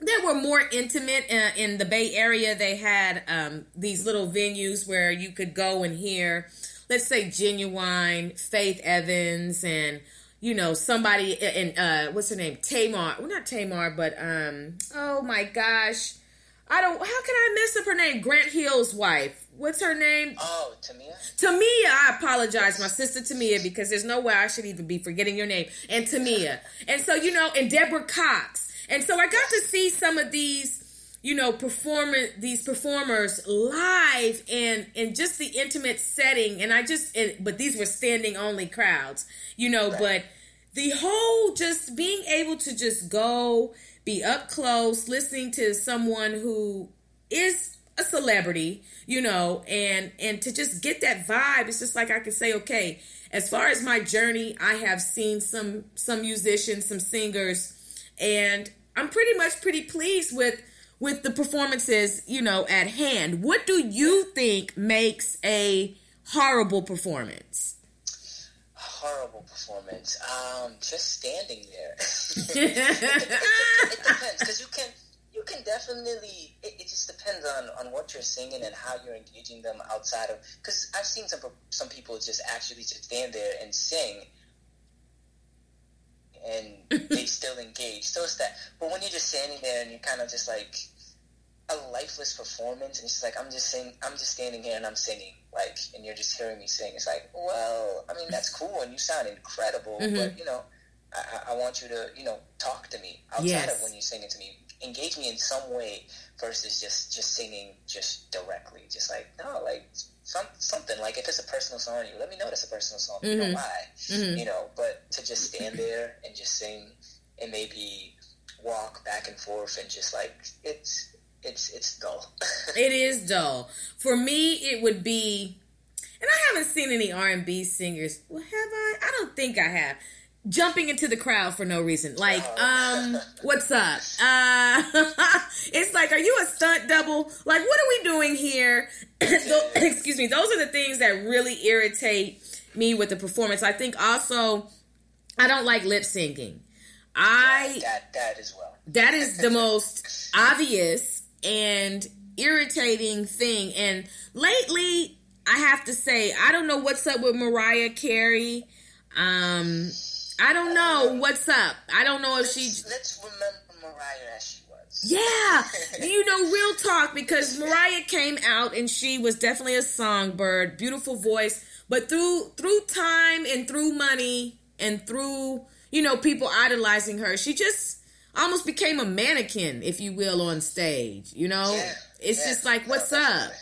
that were more intimate uh, in the Bay Area. They had um, these little venues where you could go and hear, let's say, Ginuwine, Faith Evans, and you know somebody and uh, what's her name, Tamar. Well, not Tamar, but um, oh my gosh, I don't. How can I mess up her name? Grant Hill's wife. What's her name?
Oh, Tamia.
Tamia, I apologize, my sister Tamia, because there's no way I should even be forgetting your name. And Tamia. And so, you know, and Deborah Cox. And so I got to see some of these, you know, perform these performers live and in just the intimate setting. And I just and, but these were standing only crowds, you know, but the whole just being able to just go be up close listening to someone who is a celebrity, you know, and and to just get that vibe, it's just like I can say, okay, as far as my journey, I have seen some some musicians, some singers, and I'm pretty much pretty pleased with with the performances, you know, at hand. What do you think makes a horrible performance?
Horrible performance. Um, just standing there. it, it depends because you can you can definitely. It, just depends on on what you're singing and how you're engaging them outside of. Because I've seen some some people just actually just stand there and sing. And they still engage. So it's that. But when you're just standing there and you're kind of just like a lifeless performance, and it's just like I'm just sing, I'm just standing here and I'm singing, like, and you're just hearing me sing. It's like, well, I mean, that's cool, and you sound incredible,
Mhm.
but you know, I, I- want you to, you know, talk to me outside
Yes.
of when you sing it to me. Engage me in some way versus just just singing just directly. Just like no, like some something. Like if it's a personal song, you let me know it's a personal song. You
Mhm.
know why?
Mhm.
You know, but to just stand there and just sing and maybe walk back and forth and just like it's it's it's dull.
It is dull. For me, it would be, and I haven't seen any R and B singers. Well, have I? I don't think I have. Jumping into the crowd for no reason. Like, um, what's up? Uh, it's like, are you a stunt double? Like, what are we doing here? Excuse me. Those are the things that really irritate me with the performance. I think also, I don't like lip syncing. I
that that as well.
that is the most obvious and irritating thing. And lately, I have to say, I don't know what's up with Mariah Carey. Um, I don't know what's up. I don't know if she.
Let's, let's remember Mariah as she was.
Yeah, you know, real talk because Mariah came out and she was definitely a songbird, beautiful voice, but through through time and through money and through you know people idolizing her, she just almost became a mannequin, if you will, on stage. You know,
Yeah,
it's
yeah.
just like, what's
No,
up?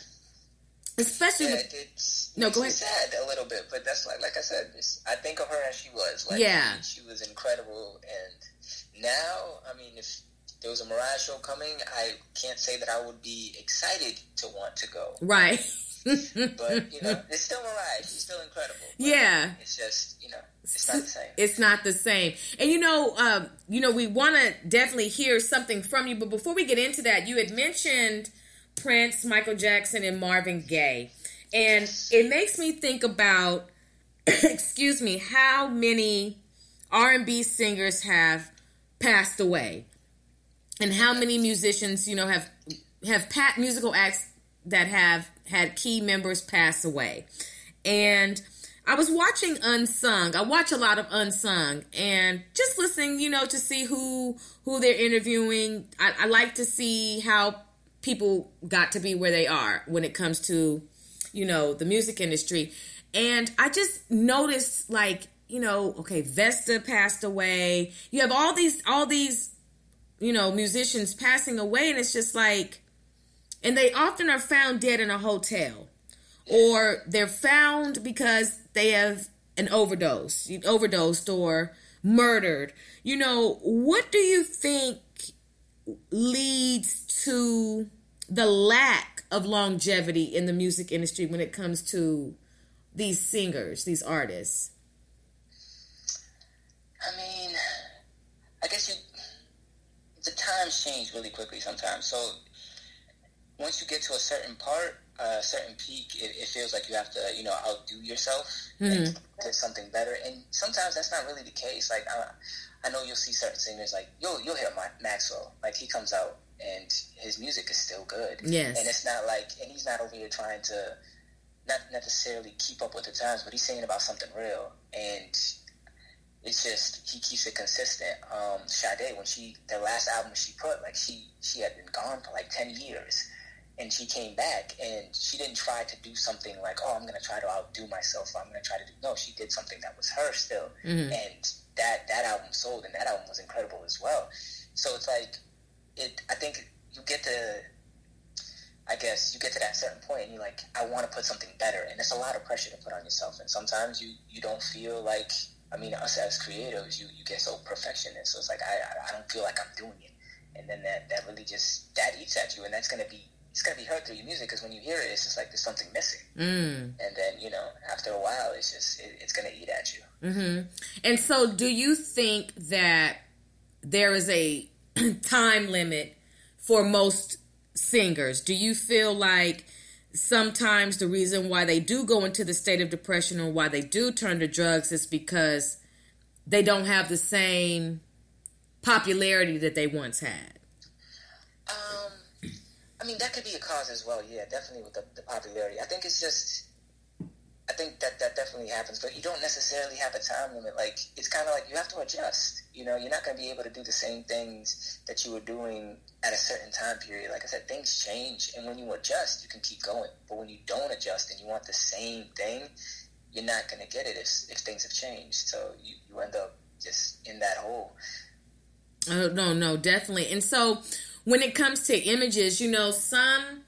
Especially
Yeah,
with
it's
No, go ahead.
sad a little bit, but that's like like I said, it's, I think of her as she was. Like,
Yeah.
she was incredible, and now, I mean, if there was a Mariah show coming, I can't say that I would be excited to want to go.
right.
but you know, it's still Mariah. She's still incredible.
Yeah,
it's just you know, it's not the same.
It's not the same. And you know, um, you know, we want to definitely hear something from you. But before we get into that, you had mentioned Prince, Michael Jackson, and Marvin Gaye, and it makes me think about, excuse me, how many R and B singers have passed away, and how many musicians, you know, have have pat musical acts that have had key members pass away, and I was watching Unsung. I watch a lot of Unsung and just listening, you know, to see who who they're interviewing. I, I like to see how people got to be where they are when it comes to, you know, the music industry. And I just noticed like, you know, okay, Vesta passed away. You have all these all these, you know, musicians passing away and it's just like and they often are found dead in a hotel or they're found because they have an overdose, overdosed or murdered. You know, what do you think leads to the lack of longevity in the music industry when it comes to these singers, these artists?
I mean, I guess you the times change really quickly sometimes. So once you get to a certain part, a certain peak, it, it, feels like you have to, you know, outdo yourself mm-hmm. and something better. And sometimes that's not really the case. Like I, I know you'll see certain singers like you'll you'll hear Maxwell, like he comes out and his music is still good.
Yes,
and it's not like, and he's not over here trying to not necessarily keep up with the times, but he's singing about something real and. It's just he keeps it consistent. Um, Sade, when she the last album she put, like she she had been gone for like ten years, and she came back and she didn't try to do something like oh i'm going to try to outdo myself. I'm going to try to do no she did something that was her still. Mm-hmm. and that that album sold and that album was incredible as well. So it's like it i think you get to i guess you get to that certain point and you're like i want to put something better and it's a lot of pressure to put on yourself and sometimes you you don't feel like i mean us as creatives you you get so perfectionist so it's like i i don't feel like i'm doing it. And then that that really just that eats at you and that's going to be it's gonna be heard through your music because when you hear it, it's just like there's something missing. Mm. And then you know, after a while, it's just it, it's gonna eat at you.
Mm-hmm. And so, do you think that there is a time limit for most singers? Do you feel like sometimes the reason why they do go into the state of depression or why they do turn to drugs is because they don't have the same popularity that they once had?
I mean, that could be a cause as well. Yeah, definitely with the, the popularity. I think it's just, I think that that definitely happens, but you don't necessarily have a time limit. Like it's kind of like you have to adjust. You know, you're not going to be able to do the same things that you were doing at a certain time period. Like I said, things change, and when you adjust, you can keep going. But when you don't adjust and you want the same thing, you're not going to get it if if things have changed. So you you end up just in that hole.
Oh no, no, definitely. And so when it comes to images, you know, some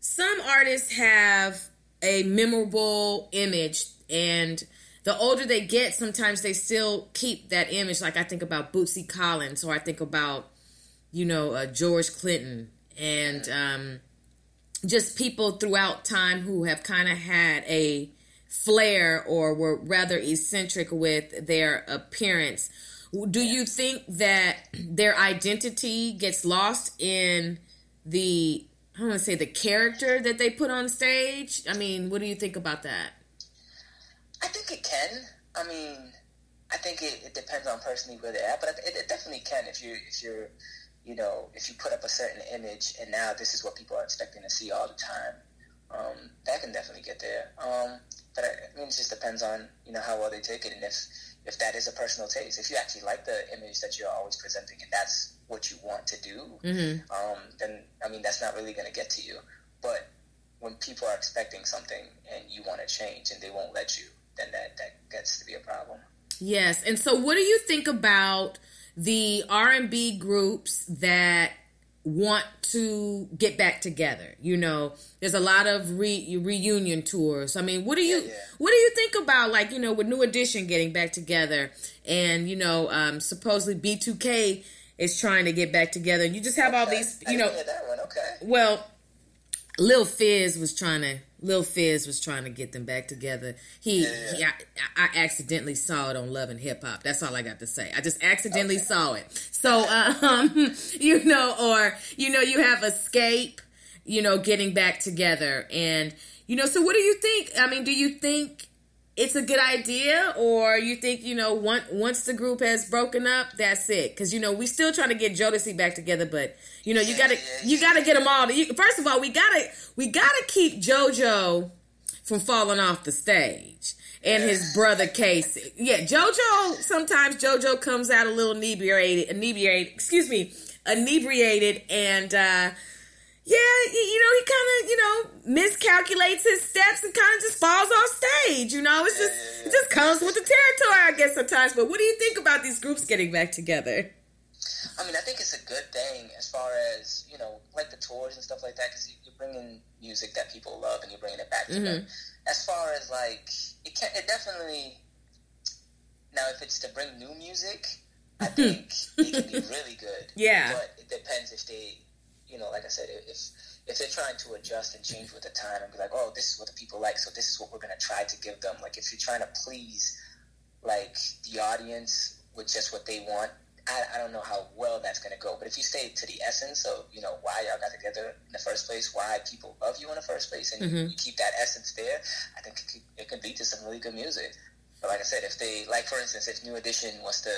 some artists have a memorable image and the older they get, sometimes they still keep that image. Like I think about Bootsy Collins, or I think about, you know, uh, George Clinton, and um, just people throughout time who have kind of had a flair or were rather eccentric with their appearance. Do you think that their identity gets lost in the I don't want to say the character that they put on stage? I mean, what do you think about that?
I think it can. I mean, I think it, it depends on personally where they're at, but it, it, definitely can if you if you're you know if you put up a certain image and now this is what people are expecting to see all the time. Um, that can definitely get there. Um, but I, I mean, it just depends on you know how well they take it and if if that is a personal taste. If you actually like the image that you're always presenting and that's what you want to do, mm-hmm. um, then I mean that's not really going to get to you. But when people are expecting something and you want to change and they won't let you, then that that gets to be a problem.
Yes, and so what do you think about the R and B groups that want to get back together. You know, there's a lot of re- reunion tours. I mean, what do you yeah, yeah. what do you think about like you know with New Edition getting back together and you know um, supposedly B2K is trying to get back together. And you just have
okay.
all these you know.
that one. Okay.
Well, Lil Fizz was trying to Lil Fizz was trying to get them back together. He,
Yeah,
he I, I accidentally saw it on Love and Hip Hop. That's all I got to say. I just accidentally
Okay.
saw it. So, um, you know, or you know, you have Xscape, you know, getting back together, and you know. So, what do you think? I mean, do you think it's a good idea, or you think you know, once once the group has broken up, that's it? Because you know, we still trying to get Jodeci back together, but you know, you gotta you gotta get them all. to, You, first of all, we gotta we gotta keep JoJo from falling off the stage. And his brother K-Ci. Yeah, JoJo, sometimes JoJo comes out a little inebriated, inebriated, excuse me, inebriated, and, uh, yeah, you know, he kind of, you know, miscalculates his steps and kind of just falls off stage. You know, it's just, it just comes with the territory, I guess, sometimes. But what do you think about these groups getting back together?
I mean, I think it's a good thing as far as you know, like the tours and stuff like that, because you're bringing music that people love and you're bringing it back to them. Mm-hmm. As far as like, it can it definitely. Now, if it's to bring new music, I think it can be really good.
Yeah.
but it depends if they, you know, like I said, if if they're trying to adjust and change with the time and be like, oh, this is what the people like, so this is what we're gonna try to give them. Like, if you're trying to please, like the audience with just what they want. I, I don't know how well that's going to go, but if you stay to the essence of you know why y'all got together in the first place, why people love you in the first place, and you, you keep that essence there, I think it could, it could lead to some really good music. But like I said, if they like, for instance, if New Edition was to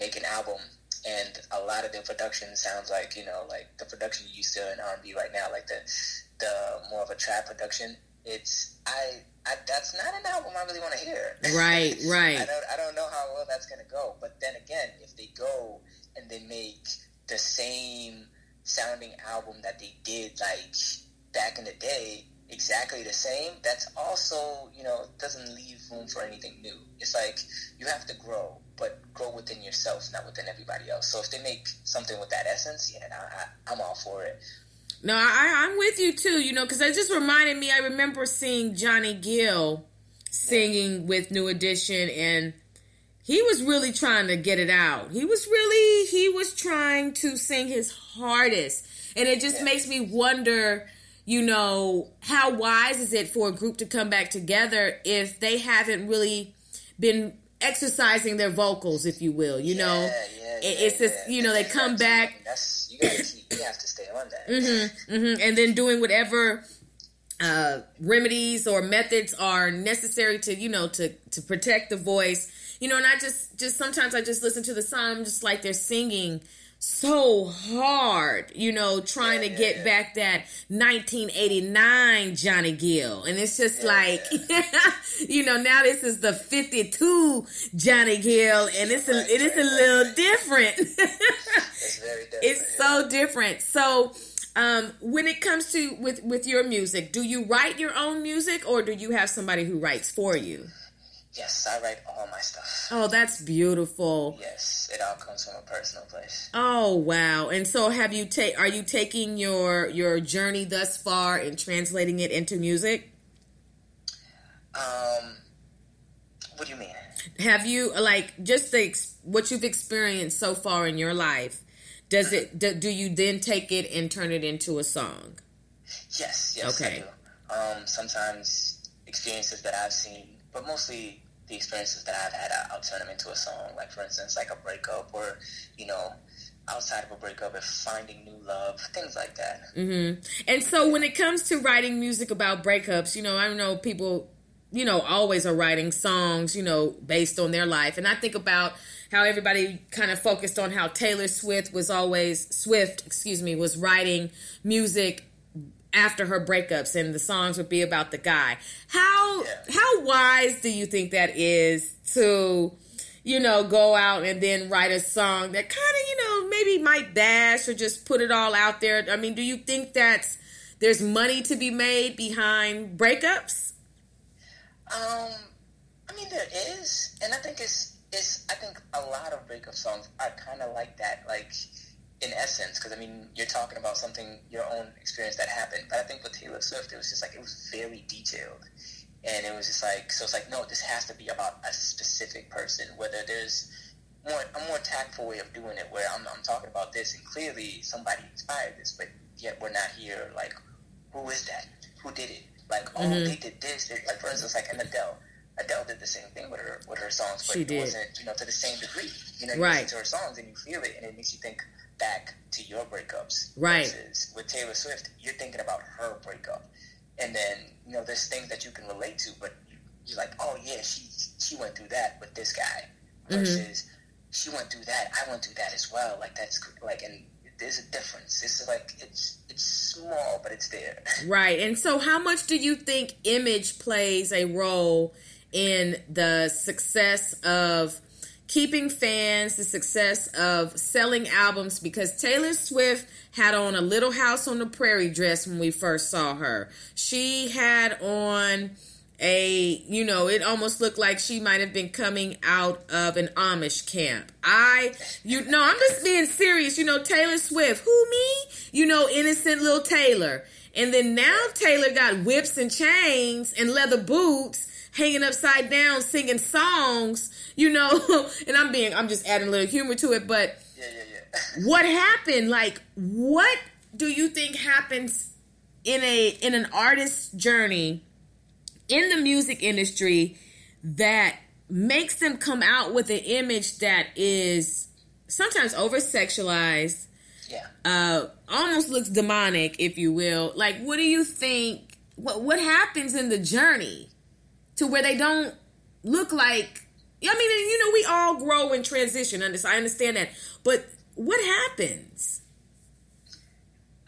make an album and a lot of their production sounds like you know like the production you used to in R and B right now, like the the more of a trap production, it's I. I, that's not an album I really want to hear.
Right, right.
I don't, I don't know how well that's going to go. But then again, if they go and they make the same sounding album that they did like back in the day, exactly the same, that's also, you know, doesn't leave room for anything new. It's like you have to grow, but grow within yourself, not within everybody else. So if they make something with that essence, yeah, I, I, I'm all for it.
No, I, I'm with you too. You know, because it just reminded me. I remember seeing Johnny Gill singing with New Edition, and he was really trying to get it out. He was really he was trying to sing his hardest, and it just
Yeah.
makes me wonder. You know, how wise is it for a group to come back together if they haven't really been exercising their vocals, if you will? You know,
yeah, yeah,
it-
yeah,
it's just
yeah.
you know they come
Exactly.
back
That's you gotta keep. You have to stay on that.
hmm hmm and then doing whatever uh, remedies or methods are necessary to you know to to protect the voice you know and i just just sometimes i just listen to the song I'm just like they're singing so hard you know trying
Yeah,
to get
yeah.
back that 1989 johnny gill. And it's just
Yeah,
like you know now this is the 52 johnny gill and it's a it is a little different.
It's very different.
it's so different. So um, when it comes to with with your music do you write your own music or do you have somebody who writes for you
yes, I write all my stuff.
oh that's beautiful
Yes, it all comes from a personal place.
oh wow and so have you take are you taking your your journey thus far and translating it into music
Um, what do you mean?
have you like just the ex- what you've experienced so far in your life does it do, do you then take it and turn it into a song
Yes, yes,
Okay.
I do. Um, sometimes experiences that I've seen, but mostly the experiences that I've had, I'll turn them into a song. Like for instance, like a breakup, or you know, outside of a breakup, if finding new love, things like that.
hmm And so when it comes to writing music about breakups, you know, I don't know people, you know, always are writing songs, you know, based on their life. And I think about how everybody kind of focused on how Taylor Swift was always Swift, excuse me, was writing music after her breakups and the songs would be about the guy. How how wise do you think that is to you know, go out and then write a song that kind of, you know, maybe might bash or just put it all out there. I mean, do you think that there's money to be made behind breakups?
Um, I mean, there is, and I think it's it's. I think a lot of breakup songs are kind of like that, like in essence, because I mean, you're talking about something your own experience that happened. But I think with Taylor Swift, it was just like it was very detailed, and it was just like so. It's like no, this has to be about a specific person. Whether there's more a more tactful way of doing it, where I'm I'm talking about this, and clearly somebody inspired this, but yet we're not here. Like, who is that? Who did it? Like, oh, mm-hmm. they did this. They, like for instance, like an Adele. Adele did the same thing with her with her songs, but
she
it
did.
wasn't you know to the same degree. You know, you
right.
listen to her songs and you feel it, and it makes you think back to your breakups.
Right.
With Taylor Swift, you're thinking about her breakup, and then you know there's things that you can relate to, but you're like, oh yeah, she she went through that with this guy, mm-hmm. versus mm-hmm. she went through that, I went through that as well. Like that's like, and there's a difference. It's like it's it's small, but it's there.
Right. And so, how much do you think image plays a role in the success of? Keeping fans, the success of selling albums because Taylor Swift had on a Little House on the Prairie dress when we first saw her. She had on a you know it almost looked like she might have been coming out of an amish camp. I you know i'm just being serious. You know taylor swift who me? You know innocent little taylor and then now taylor got whips and chains and leather boots hanging upside down singing songs you know and i'm being i'm just adding a little humor to it but
yeah, yeah, yeah.
what happened like what do you think happens in a in an artist's journey in the music industry that makes them come out with an image that is sometimes over sexualized.
Yeah.
Uh, almost looks demonic, if you will. Like, what do you think? What what happens in the journey to where they don't look like? I mean, you know, we all grow and transition. I understand that, but what happens?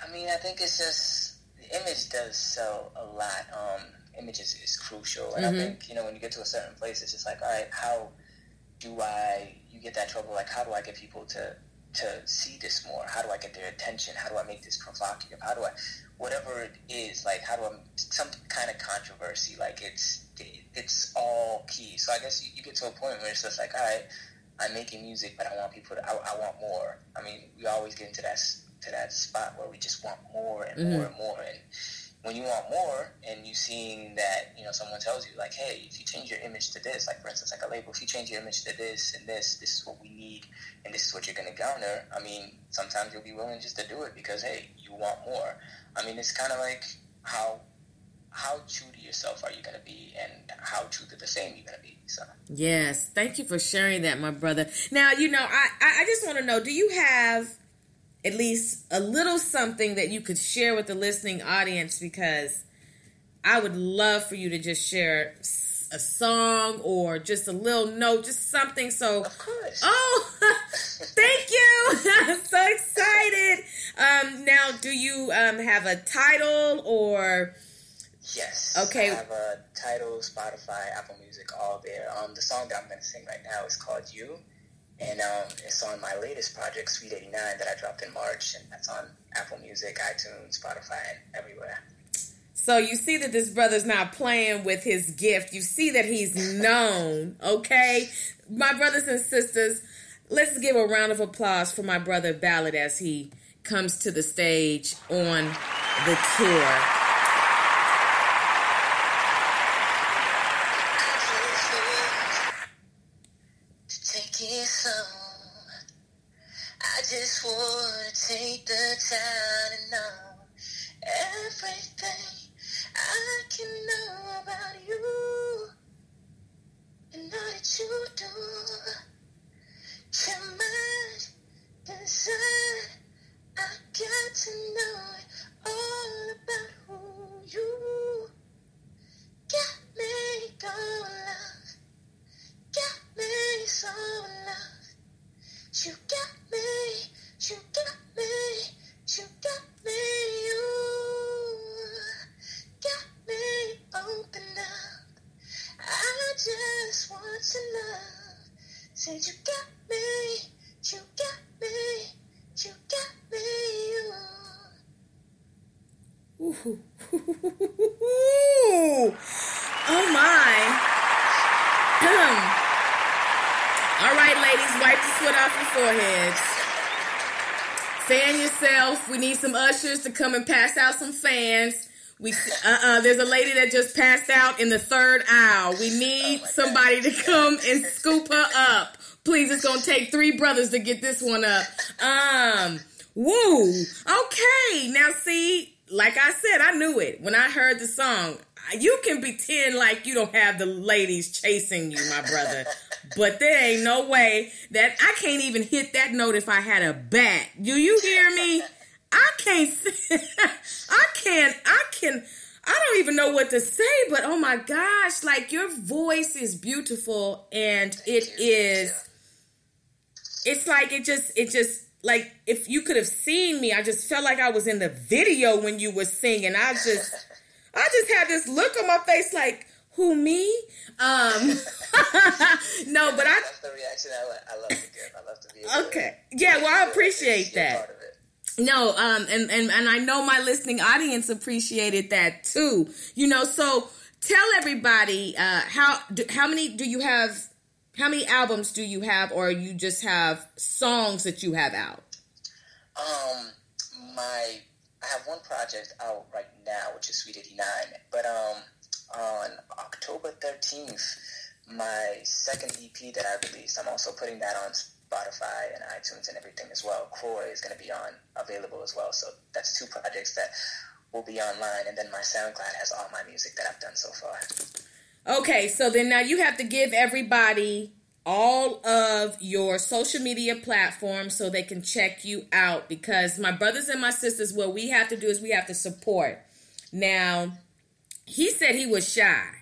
I mean, I think it's just the image does sell a lot. Um, images is crucial. And mm-hmm. I think, you know, when you get to a certain place, it's just like, all right, how do I, you get that trouble, like, how do I get people to, to see this more? How do I get their attention? How do I make this provocative? How do I, whatever it is, like, how do I, some kind of controversy, like, it's, it's all key. So I guess you, you get to a point where it's just like, all right, I'm making music, but I want people to, I, I want more. I mean, we always get into that, to that spot where we just want more and mm-hmm. more and more. And, when you want more and you seeing that you know someone tells you like hey if you change your image to this like for instance like a label if you change your image to this and this this is what we need and this is what you're going to garner i mean sometimes you'll be willing just to do it because hey you want more. I mean it's kind of like how how true to yourself are you going to be and how true to the same you're going to be so.
Yes. Thank you for sharing that my brother. Now you know i i just want to know do you have at least a little something that you could share with the listening audience because I would love for you to just share a song or just a little note, just something. So,
of course.
Oh, thank you! I'm so excited. Um, now, do you um, have a title or?
Yes.
Okay.
I have a title, Spotify, Apple Music, all there. Um, the song that I'm going to sing right now is called "You." And um, it's on my latest project, Sweet 89, that I dropped in March. And that's on Apple Music, iTunes, Spotify, and everywhere.
So you see that this brother's not playing with his gift. You see that he's known, okay? My brothers and sisters, let's give a round of applause for my brother Ballad as he comes to the stage on the tour.
Take the time everything I can know about you and all that you do. Your mind inside, I got to know it all about who you got me going love, got me so love. You got me, you got me, you got me, you got me open up. I just want to love. Said you got me, you got me, you got me.
Ooh. oh my. All right, ladies, wipe the sweat off your foreheads. Fan yourself. We need some ushers to come and pass out some fans. We uh uh there's a lady that just passed out in the third aisle. We need oh somebody God. to come and scoop her up. Please, it's gonna take three brothers to get this one up. Um, woo. Okay, now see, like I said, I knew it when I heard the song. You can pretend like you don't have the ladies chasing you, my brother. but there ain't no way that I can't even hit that note if I had a bat. Do you hear me? I can't. I can't. I can. I don't even know what to say, but oh my gosh, like your voice is beautiful and it is. It's like it just, it just, like if you could have seen me, I just felt like I was in the video when you were singing. I just, I just had this look on my face like, who me? Um, no, but I.
That's the reaction I, I love to give. I love to be.
Okay. Yeah, well, I appreciate that. No, um, and, and and I know my listening audience appreciated that too. You know, so tell everybody uh, how do, how many do you have? How many albums do you have, or you just have songs that you have out?
Um, my I have one project out right now, which is Sweet Eighty Nine. But um, on October thirteenth, my second EP that I released, I'm also putting that on Spotify and iTunes and everything as well. Croy is going to be on available as well. So that's two projects that will be online, and then my SoundCloud has all my music that I've done so far.
Okay, so then now you have to give everybody all of your social media platforms so they can check you out because my brothers and my sisters what we have to do is we have to support. Now he said he was shy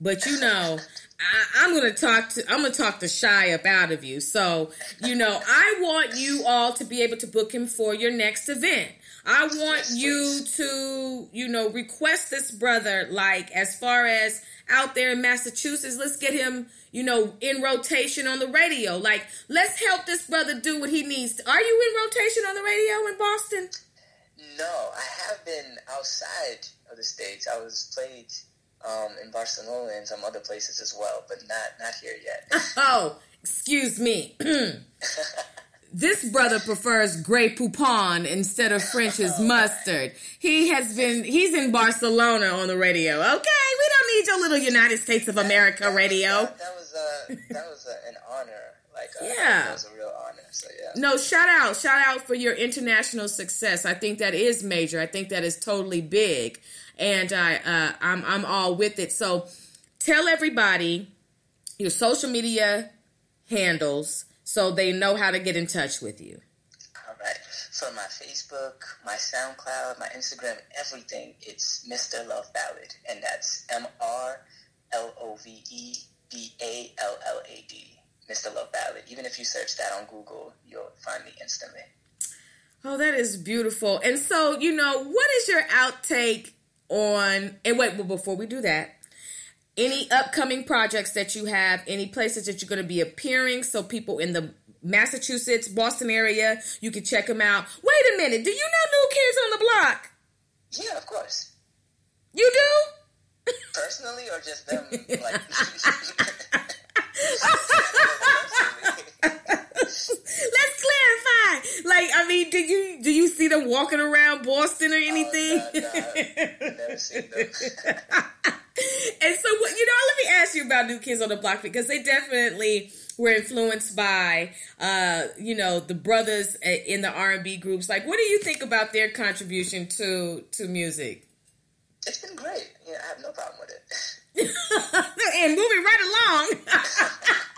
but you know I, am gonna talk to I'm gonna talk to shy up out of you. So, you know, I want you all to be able to book him for your next event. I want you to, you know, request this brother, like as far as out there in Massachusetts, let's get him, you know, in rotation on the radio. Like, let's help this brother do what he needs. To. Are you in rotation on the radio in Boston?
No, I have been outside of the States. I was played um, in Barcelona and some other places as well, but not not here yet.
oh, excuse me. this brother prefers Grey Poupon instead of French's mustard. He has been he's in Barcelona on the radio. Okay, we don't need your little United States of America radio.
That, that was uh, that was uh, an honor. Like uh,
yeah,
that was a real honor. So yeah.
No, shout out, shout out for your international success. I think that is major. I think that is totally big and I uh, I'm I'm all with it. So tell everybody your social media handles so they know how to get in touch with you.
All right. So my Facebook, my SoundCloud, my Instagram, everything, it's Mr. Love Ballad, and that's M R L O V E B A L L A D. Mr. Love Ballad. Even if you search that on Google, you'll find me instantly.
Oh, that is beautiful. And so, you know, what is your outtake on and wait well before we do that any upcoming projects that you have any places that you're going to be appearing so people in the massachusetts boston area you can check them out. Wait a minute do you know new kids on the block?
Yeah of course.
You do?
Personally or just them like
Let's Like, I mean, do you do you see them walking around Boston or anything?
Oh, no, no, never seen them.
and so, you know, let me ask you about New Kids on the Block because they definitely were influenced by, uh, you know, the brothers in the R and B groups. Like, what do you think about their contribution to to music?
It's been great. Yeah, I have no problem with it.
and moving right along.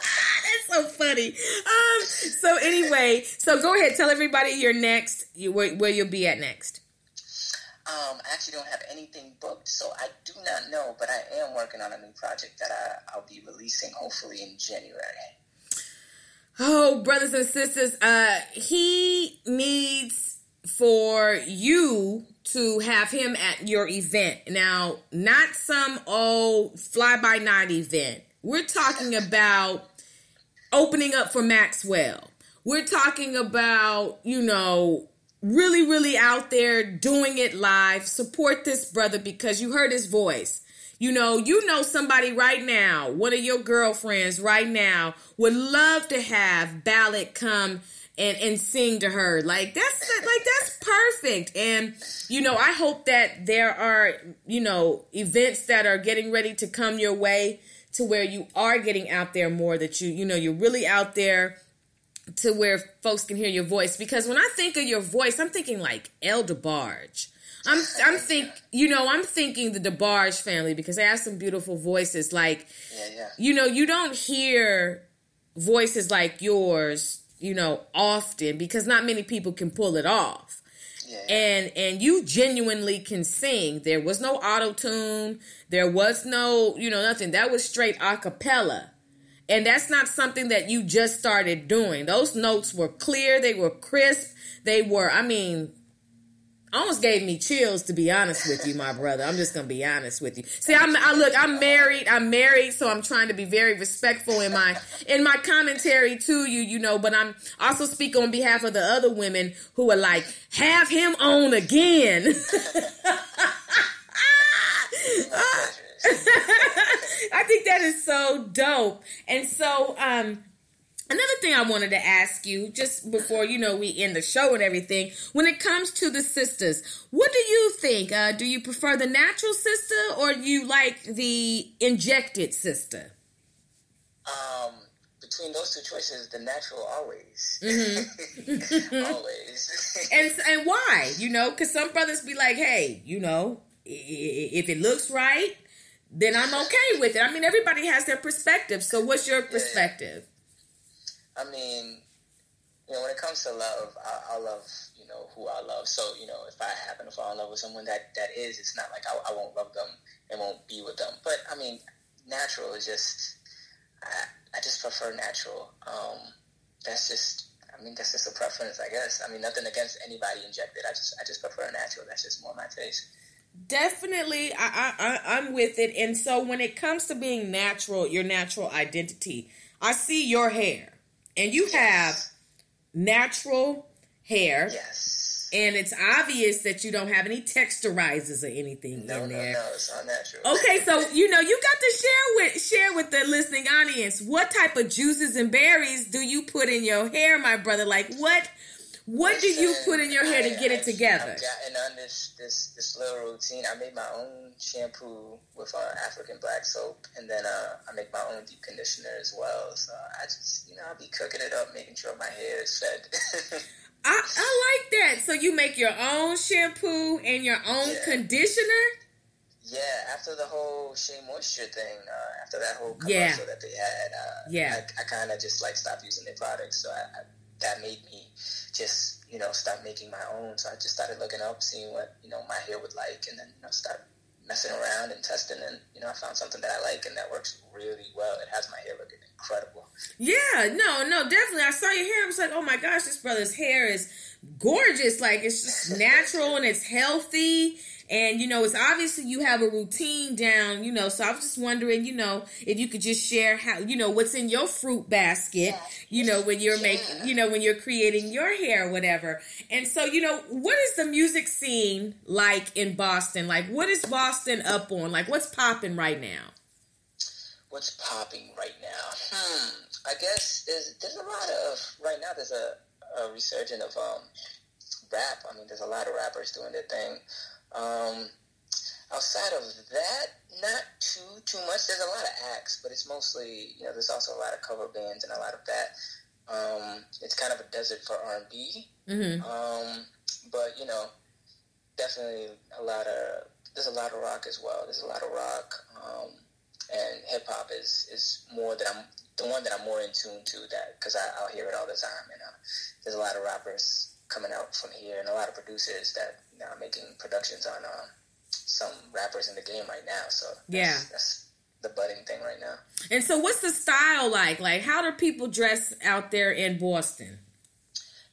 so funny. Um. So anyway, so go ahead. Tell everybody your next. You, where, where you'll be at next.
Um, I actually don't have anything booked, so I do not know. But I am working on a new project that I, I'll be releasing hopefully in January.
Oh, brothers and sisters, uh, he needs for you to have him at your event. Now, not some old fly by night event. We're talking about opening up for Maxwell. We're talking about, you know, really, really out there doing it live. Support this brother because you heard his voice. You know, you know somebody right now, one of your girlfriends right now would love to have Ballad come and and sing to her. Like that's like that's perfect. And you know, I hope that there are, you know, events that are getting ready to come your way to where you are getting out there more that you you know you're really out there to where folks can hear your voice because when I think of your voice I'm thinking like El DeBarge I'm I'm think you know I'm thinking the DeBarge family because they have some beautiful voices. Like,
yeah, yeah.
you know, you don't hear voices like yours, you know, often because not many people can pull it off.
Yeah.
And and you genuinely can sing. There was no auto tune. There was no, you know, nothing. That was straight a cappella. And that's not something that you just started doing. Those notes were clear, they were crisp, they were, I mean, almost gave me chills to be honest with you, my brother. I'm just gonna be honest with you. See, I'm I look, I'm married, I'm married, so I'm trying to be very respectful in my in my commentary to you, you know, but I'm also speak on behalf of the other women who are like, have him on again. I think that is so dope. And so, um, another thing I wanted to ask you, just before you know we end the show and everything, when it comes to the sisters, what do you think? Uh, do you prefer the natural sister or you like the injected sister?
Um, between those two choices, the natural always,
Mm-hmm.
always.
And and why? You know, because some brothers be like, hey, you know, if it looks right, then I'm okay with it. I mean, everybody has their perspective. So, what's your perspective?
I mean, you know, when it comes to love, I, I love, you know, who I love. So, you know, if I happen to fall in love with someone that, that is, it's not like I, I won't love them and won't be with them. But, I mean, natural is just, I, I just prefer natural. Um, that's just, I mean, that's just a preference, I guess. I mean, nothing against anybody injected. I just, I just prefer natural. That's just more my taste.
Definitely, I, I, I'm with it. And so, when it comes to being natural, your natural identity, I see your hair, and you have natural hair,
Yes.
and it's obvious that you don't have any texturizers or anything
No,
in
no,
there.
no, it's all natural.
Okay, so you know you got to share with share with the listening audience what type of juices and berries do you put in your hair, my brother? Like what what do you put in your hair to get it together?
I've gotten on this, this this little routine. I made my own shampoo with uh, African black soap, and then uh, I make my own deep conditioner as well. So I just, you know, I'll be cooking it up, making sure my hair is fed.
I, I like that. So you make your own shampoo and your own
Yeah.
conditioner?
yeah, after the whole Shea Moisture thing, uh, after that whole
Yeah.
commercial that they had, uh,
Yeah.
I, I kind of just like stopped using their products. So I, I, that made me just, you know, start making my own. So I just started looking up, seeing what, you know, my hair would like, and then, you know, start messing around and testing. And, you know, I found something that I like and that works really well. It has my hair looking incredible.
Yeah, no, no, definitely. I saw your hair. I was like, oh my gosh, this brother's hair is gorgeous. Like it's just natural and it's healthy. And you know, it's obviously you have a routine down, you know. So I was just wondering, you know, if you could just share how, you know, what's in your fruit basket, you know, when you're making, you know, when you're creating your hair or whatever. And so, you know, what is the music scene like in Boston? Like, what is Boston up on? Like, what's popping right now?
What's popping right now? Hmm. I guess there's there's a lot of right now. There's a, a resurgence of um rap. I mean, there's a lot of rappers doing their thing. Um, outside of that, not too too much. There's a lot of acts, but it's mostly you know. There's also a lot of cover bands and a lot of that. Um, it's kind of a desert for R and B.
Mm-hmm.
Um, but you know, definitely a lot of there's a lot of rock as well. There's a lot of rock, um, and hip hop is is more that I'm the one that I'm more in tune to that because I'll hear it all the time. And uh, there's a lot of rappers coming out from here, and a lot of producers that know, making productions on uh, some rappers in the game right now. So that's,
Yeah.
that's the budding thing right now.
And so, what's the style like? Like, how do people dress out there in Boston?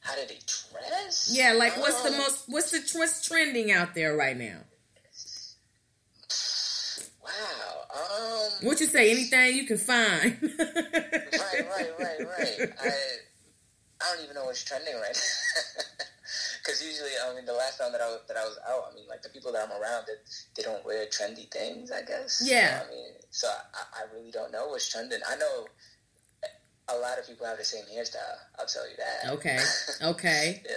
How do they dress?
Yeah, like what's the
Um,
most what's the what's trending out there right now?
Wow. Um.
What you say? Anything you can find.
right, right, right, right. I I don't even know what's trending right now. Because usually, I mean, the last time that I was, that I was out, I mean, like the people that I'm around, they, they don't wear trendy things. I guess.
Yeah.
I mean, so I, I really don't know what's trending. I know a lot of people have the same hairstyle. I'll tell you that.
Okay. Okay.
yeah.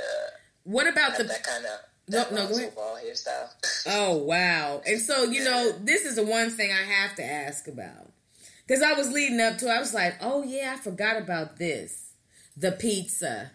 What about
That,
the?
that kind of
No,
that
no, go ahead.
Ball hairstyle.
Oh wow! And so you know, this is the one thing I have to ask about because I was leading up to. it, I was like, oh yeah, I forgot about this. The pizza.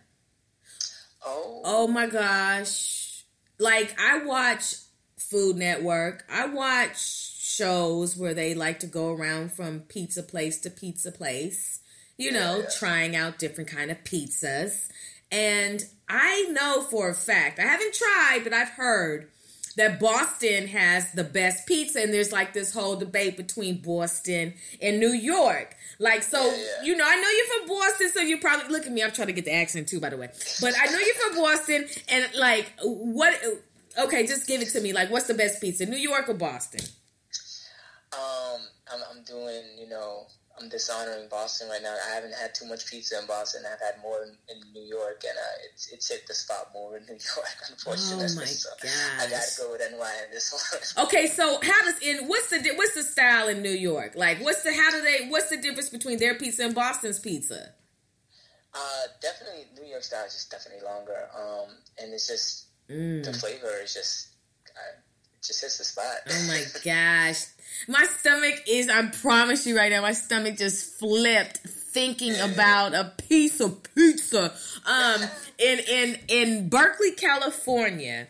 Oh.
Oh my gosh. Like I watch Food Network. I watch shows where they like to go around from pizza place to pizza place, you know, trying out different kind of pizzas. And I know for a fact, I haven't tried, but I've heard that Boston has the best pizza, and there's like this whole debate between Boston and New York. Like, so yeah, yeah. you know, I know you're from Boston, so you probably look at me. I'm trying to get the accent too, by the way. But I know you're from Boston, and like, what? Okay, just give it to me. Like, what's the best pizza, New York or Boston?
Um, I'm, I'm doing, you know, I'm dishonoring Boston right now. I haven't had too much pizza in Boston. I've had more in, in New York, and uh, it's it's hit the spot more in New York, unfortunately. Oh my so I gotta go with NY in this
one. okay, so how does in what's the what's the style in New York? Like, what's the how do they what's the difference between their pizza and Boston's pizza?
Uh, definitely New York style is just definitely longer. Um, and it's just mm. the flavor is just just hits the spot.
Oh my gosh. My stomach is, I promise you right now, my stomach just flipped thinking about a piece of pizza. Um, in, in, in Berkeley, California,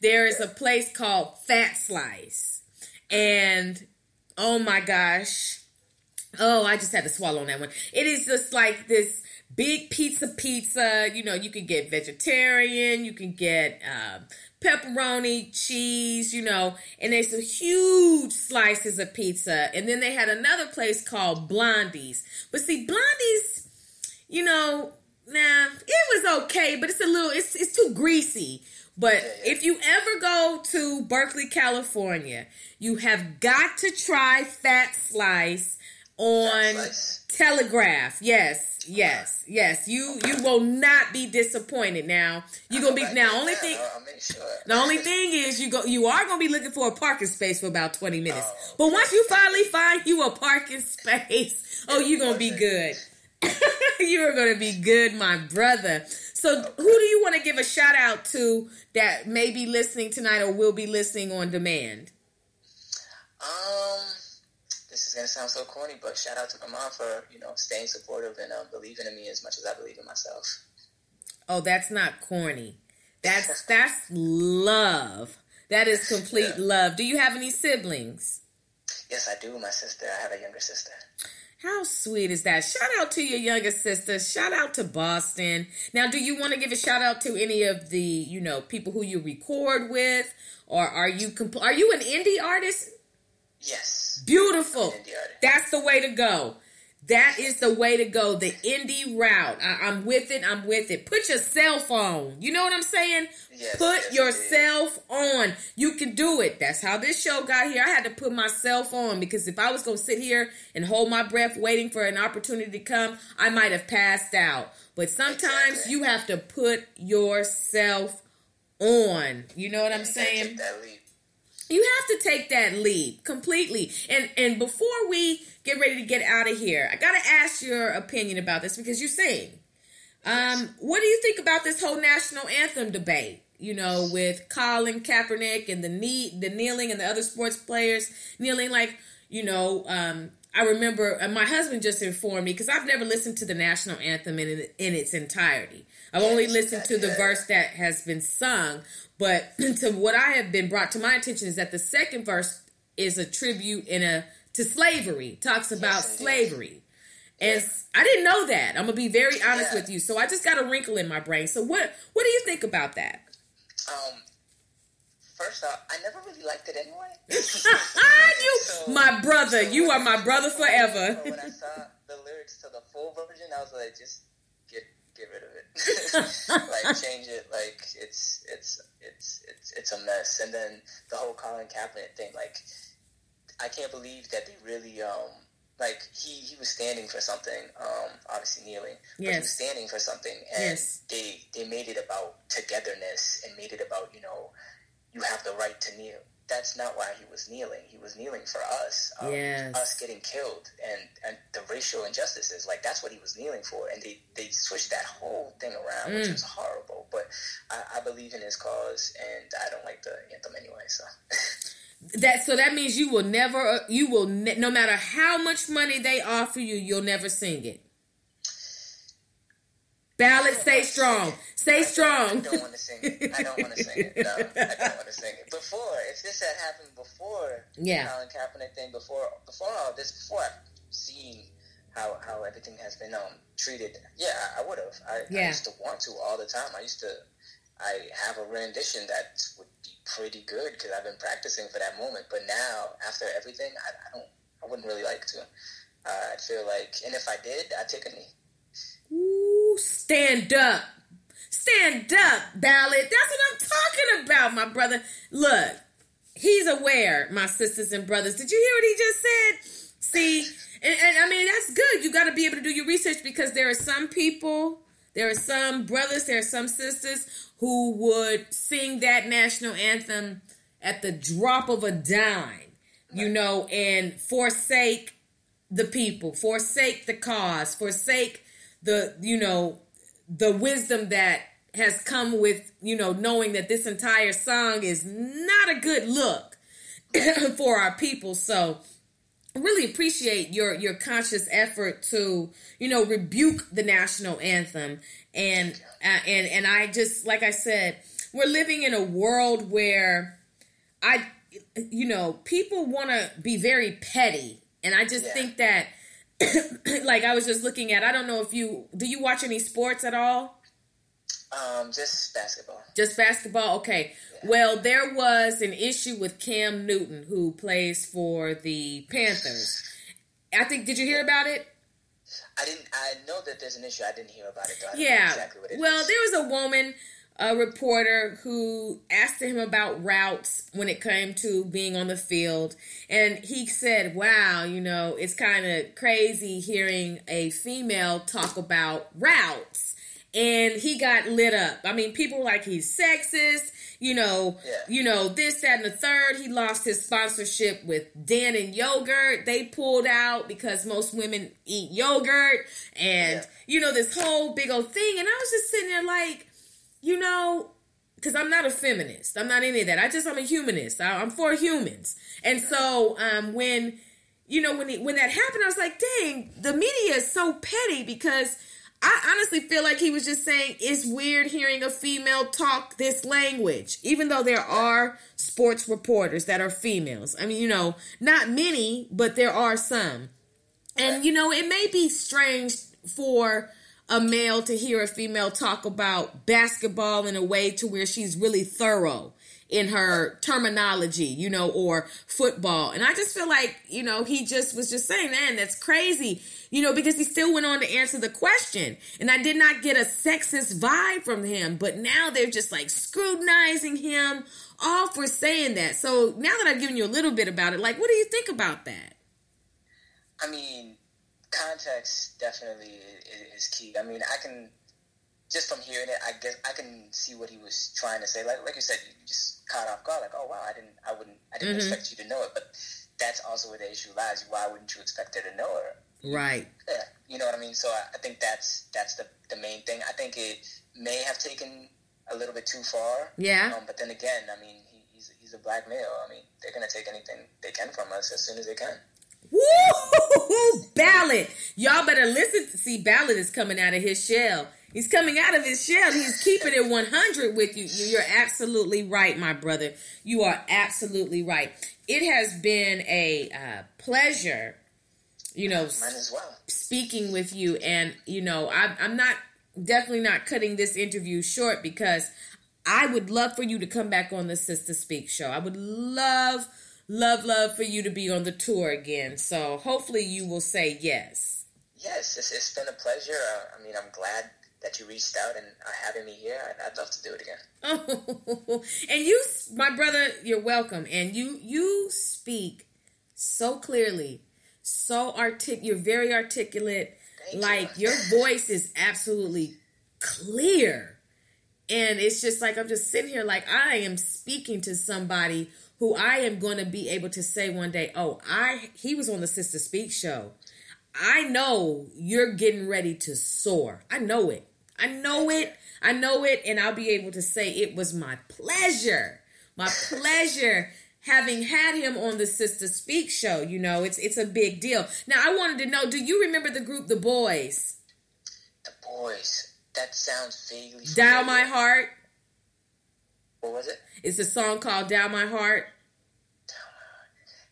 there is a place called Fat Slice. And oh my gosh. Oh, I just had to swallow on that one. It is just like this big pizza pizza. You know, you can get vegetarian, you can get uh, pepperoni, cheese, you know, and there's some huge slices of pizza. And then they had another place called Blondie's. But see, Blondie's, you know, nah, it was okay, but it's a little, it's, it's too greasy. But if you ever go to Berkeley, California, you have got to try Fat Slice on Telegraph. Yes Yes, yes. You you will not be disappointed. Now you're gonna be now. Only thing. The only thing is you go. You are gonna be looking for a parking space for about twenty minutes. Oh, but once you finally find you a parking space, oh, you gonna be good. you are gonna be good, my brother. So, who do you want to give a shout out to that may be listening tonight or will be listening on demand?
Um gonna sound so corny, but shout out to my mom for you know staying supportive and um, believing in me as much as I believe in myself.
Oh, that's not corny. That's that's love. That is complete yeah. love. Do you have any siblings?
Yes, I do. My sister. I have a younger sister.
How sweet is that? Shout out to your younger sister. Shout out to Boston. Now, do you want to give a shout out to any of the, you know, people who you record with, or are you compl- are you an indie artist?
Yes.
Beautiful. That's the way to go. That is the way to go. The indie route. I, am with it. I'm with it. Put your cell phone. You know what I'm saying? Yes, put yes, yourself on. You can do it. That's how this show got here. I had to put myself on because if I was going to sit here and hold my breath waiting for an opportunity to come, I might have passed out. But sometimes exactly. you have to put yourself on. You know what I'm saying? You have to take that lead completely. And and before we get ready to get out of here, I gotta ask your opinion about this because you sing. Um, what do you think about this whole national anthem debate? You know, with Colin Kaepernick and the knee, the kneeling, and the other sports players kneeling. Like, you know, um, I remember uh, my husband just informed me because I've never listened to the national anthem in in its entirety. I've only listened to the verse that has been sung, but to what I have been brought to my attention is that the second verse is a tribute in a to slavery, talks about yes, slavery. And I didn't know that. I'm gonna be very honest yeah. with you. So I just got a wrinkle in my brain. So what what do you think about that?
Um first off, I never really liked it anyway.
you so, my brother, so you are my brother forever.
when I saw the lyrics to the full version, I was like, just get rid of it. like change it. Like it's it's it's it's it's a mess. And then the whole Colin Kaepernick thing. Like I can't believe that they really um like he he was standing for something. Um, obviously kneeling. Yes. But he was standing for something, and yes. they they made it about togetherness and made it about you know you have the right to kneel that's not why he was kneeling. He was kneeling for us, um, yes. us getting killed, and and the racial injustices. Like that's what he was kneeling for, and they they switched that whole thing around, mm. which was horrible. But I, I, believe in his cause, and I don't like the anthem anyway. So.
that so that means you will never you will ne- no matter how much money they offer you you'll never sing it Ballad, stay strong. Stay strong.
I don't want to sing it. I don't want to sing it. No, I don't want to sing it. Before, if this had happened before
yeah.
Colin Kaepernick thing, before before all this, before I've seen how how everything has been um treated, yeah, I, I would have. I, yeah. I used to want to all the time. I used to. I have a rendition that would be pretty good because I've been practicing for that moment. But now, after everything, I, I don't. I wouldn't really like to. Uh, I feel like, and if I did, I'd take a knee.
Stand up. Stand up, Ballad. That's what I'm talking about, my brother. Look, he's aware, my sisters and brothers. Did you hear what he just said? See, and, and I mean, that's good. You got to be able to do your research because there are some people, there are some brothers, there are some sisters who would sing that national anthem at the drop of a dime, you know, and forsake the people, forsake the cause, forsake the you know the wisdom that has come with you know knowing that this entire song is not a good look for our people. So really appreciate your your conscious effort to you know rebuke the national anthem. And uh, and and I just like I said we're living in a world where I you know people want to be very petty. And I just yeah. think that like I was just looking at. I don't know if you do you watch any sports at all?
Um, just basketball.
Just basketball. Okay. Yeah. Well, there was an issue with Cam Newton, who plays for the Panthers. I think. Did you hear about it?
I didn't. I know that there's an issue. I didn't hear about it. Though.
yeah. Exactly well, is. there was a woman a reporter who asked him about routes when it came to being on the field. And he said, Wow, you know, it's kind of crazy hearing a female talk about routes. And he got lit up. I mean, people were like he's sexist, you know, yeah. you know, this, that, and the third. He lost his sponsorship with Dannon Yogurt. They pulled out because most women eat yogurt. And, yeah. you know, this whole big old thing. And I was just sitting there like, you know, because I'm not a feminist. I'm not any of that. I just I'm a humanist. I, am for humans. And so um, when you know when he, when that happened, I was like, dang, the media is so petty because I honestly feel like he was just saying it's weird hearing a female talk this language, even though there are sports reporters that are females. I mean, you know, not many, but there are some. And you know, it may be strange for a male to hear a female talk about basketball in a way to where she's really thorough in her terminology, you know, or football. And I just feel like, you know, he just was just saying, man, that's crazy, you know, because he still went on to answer the question. And I did not get a sexist vibe from him, but now they're just like scrutinizing him all for saying that. So now that I've given you a little bit about it, like, what do you think about that?
I mean, context definitely is, key. I mean, I can just from hearing it, I guess I can see what he was trying to say. Like like you said, you just caught off guard. Like, oh wow, I didn't, I wouldn't, I didn't mm-hmm. expect you to know it. But that's also where the issue lies. Why wouldn't you expect her to know her?
Right.
Yeah. You know what I mean. So I, I think that's that's the the main thing. I think it may have taken a little bit too far.
Yeah.
Um, but then again, I mean, he, he's he's a black male. I mean, they're gonna take anything they can from us as soon as they can.
Woo! Ballad. Y'all better listen to see Ballad is coming out of his shell. He's coming out of his shell. He's keeping it 100 with you. You're absolutely right, my brother. You are absolutely right. It has been a uh, pleasure, you know,
well.
speaking with you. And, you know, I, I'm not definitely not cutting this interview short because I would love for you to come back on the Sister Speak show. I would love love, love for you to be on the tour again. So hopefully you will say yes.
Yes, it's, it's been a pleasure. Uh, I mean, I'm glad that you reached out and are having me here. I'd, I'd love to do it again.
Oh, and you, my brother, you're welcome. And you, you speak so clearly, so artic. You're very articulate. Thank like you. your voice is absolutely clear, and it's just like I'm just sitting here, like I am speaking to somebody who I am going to be able to say one day, "Oh, I he was on the Sister Speak show. I know you're getting ready to soar. I know it. I know it. I know it and I'll be able to say it was my pleasure. My pleasure having had him on the Sister Speak show. You know, it's it's a big deal. Now, I wanted to know, do you remember the group The Boys?
The Boys. that sounds vaguely.
Dial My Heart.
What was it?
It's a song called Dial My Heart.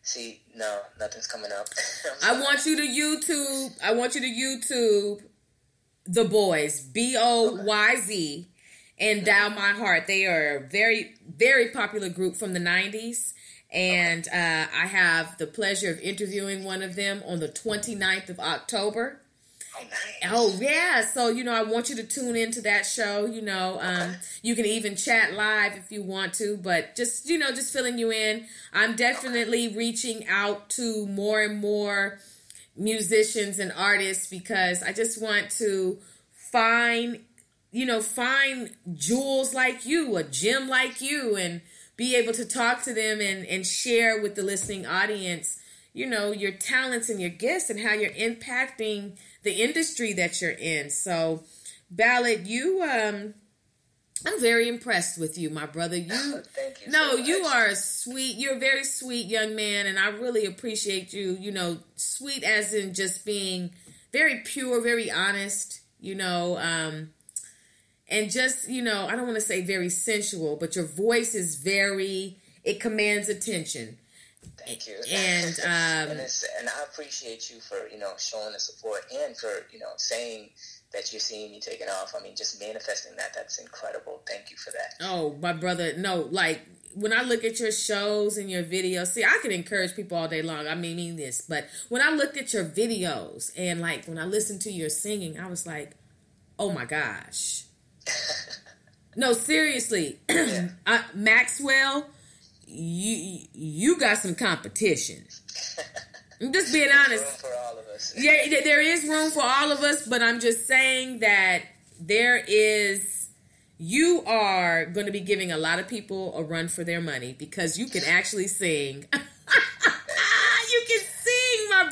See, no, nothing's coming up.
I want you to YouTube. I want you to YouTube the boys B O Y Z and "Dial My Heart. They are a very very popular group from the '90s. And uh, I have the pleasure of interviewing one of them on the 29th of October.
Oh, nice.
Oh yeah, so you know I want you to tune into that show. You know, um,
Okay.
you can even chat live if you want to, but just you know, just filling you in. I'm definitely reaching out to more and more musicians and artists because I just want to find, you know, find jewels like you, a gem like you, and be able to talk to them and and share with the listening audience you know your talents and your gifts and how you're impacting the industry that you're in. So ballad you um i'm very impressed with you my brother. You
Thank you.
no
so
you are a sweet you're a very sweet young man and i really appreciate you you know sweet as in just being very pure very honest you know um and just you know i don't want to say very sensual but your voice is very it commands attention
Thank you.
and, um,
and, and I appreciate you for you know showing the support and for you know saying that you're seeing me taking off. I mean, just manifesting that. That's incredible. Thank you for that.
Oh, my brother, no, like when I look at your shows and your videos, see, I can encourage people all day long. I mean, mean this, but when I looked at your videos and like when I listened to your singing, I was like, oh my gosh. No, seriously, I, Maxwell, you you got some competition. I'm just being
Room
honest.
for all of us.
Yeah, there is room for all of us, but I'm just saying that there is. You are going to be giving a lot of people a run for their money because you can actually sing. you can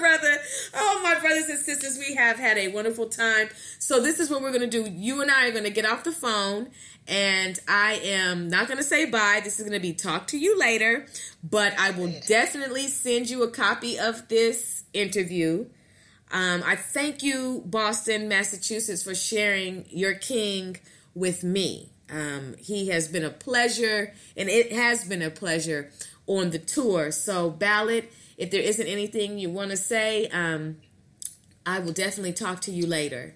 brother. Oh, my brothers and sisters, we have had a wonderful time. So, this is what we're going to do. You and I are going to get off the phone, and I am not going to say bye. This is going to be talk to you later, but I will definitely send you a copy of this interview. Um, I thank you, Boston, Massachusetts, for sharing your king with me. Um, he has been a pleasure, and it has been a pleasure on the tour. So, Ballad, if there isn't anything you want to say, um, I will definitely talk to you later.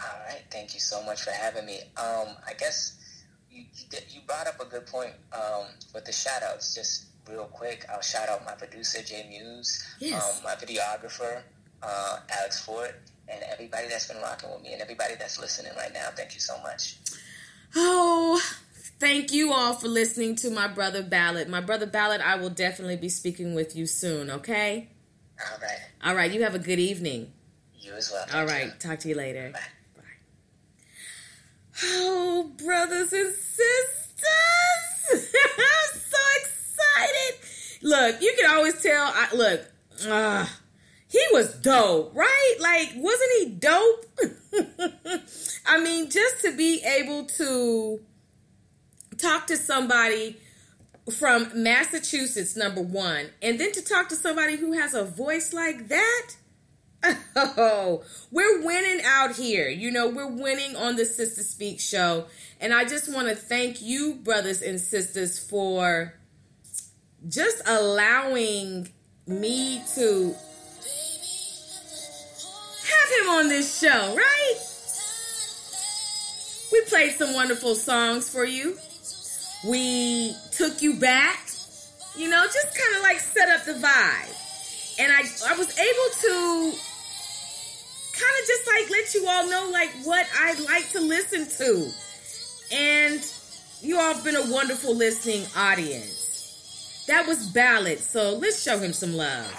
All right. Thank you so much for having me. Um, I guess you you, brought up a good point um, with the shout outs. Just real quick, I'll shout out my producer Jay Muse,
Yes.
um, my videographer uh, Alex Ford, and everybody that's been rocking with me, and everybody that's listening right now. Thank you so much.
Oh, thank you all for listening to my brother Ballad. My brother Ballad, I will definitely be speaking with you soon, okay?
All right.
All right, you have a good evening.
You as well.
All right,
you.
talk to you later.
Bye.
Oh, brothers and sisters, I'm so excited. Look, you can always tell. I, look, uh, he was dope, right? Like, wasn't he dope? I mean, just to be able to talk to somebody from Massachusetts, number one, and then to talk to somebody who has a voice like that. Oh, we're winning out here. You know, we're winning on the Sister Speak show. And I just want to thank you, brothers and sisters, for just allowing me to have him on this show, right? We played some wonderful songs for you. We took you back, you know, just kind of like set up the vibe. And I, I was able to kind of just like let you all know like what I like to listen to. And you all have been a wonderful listening audience. That was Ballad, so let's show him some love.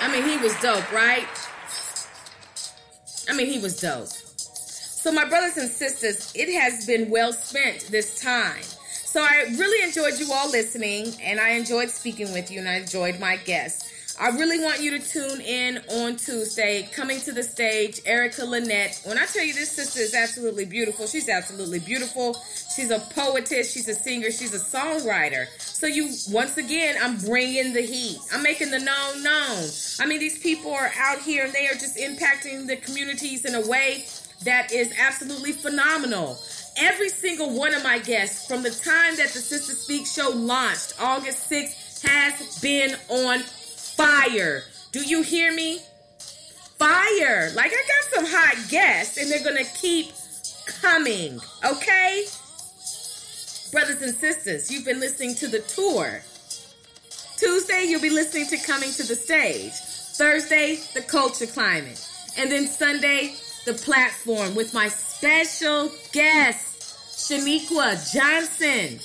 I mean, he was dope, right? I mean, he was dope. So, my brothers and sisters, it has been well spent this time. So, I really enjoyed you all listening, and I enjoyed speaking with you, and I enjoyed my guests. I really want you to tune in on Tuesday. Coming to the stage, Erica Lynette. When I tell you this sister is absolutely beautiful, she's absolutely beautiful. She's a poetess, she's a singer, she's a songwriter. So you, once again, I'm bringing the heat. I'm making the known known. I mean, these people are out here and they are just impacting the communities in a way that is absolutely phenomenal. Every single one of my guests, from the time that the Sister Speak show launched, August 6th, has been on fire. Do you hear me? Fire. Like I got some hot guests and they're going to keep coming. Okay? Brothers and sisters, you've been listening to the tour. Tuesday, you'll be listening to Coming to the Stage. Thursday, the culture climate. And then Sunday, the platform with my special guest, Shaniqua Johnson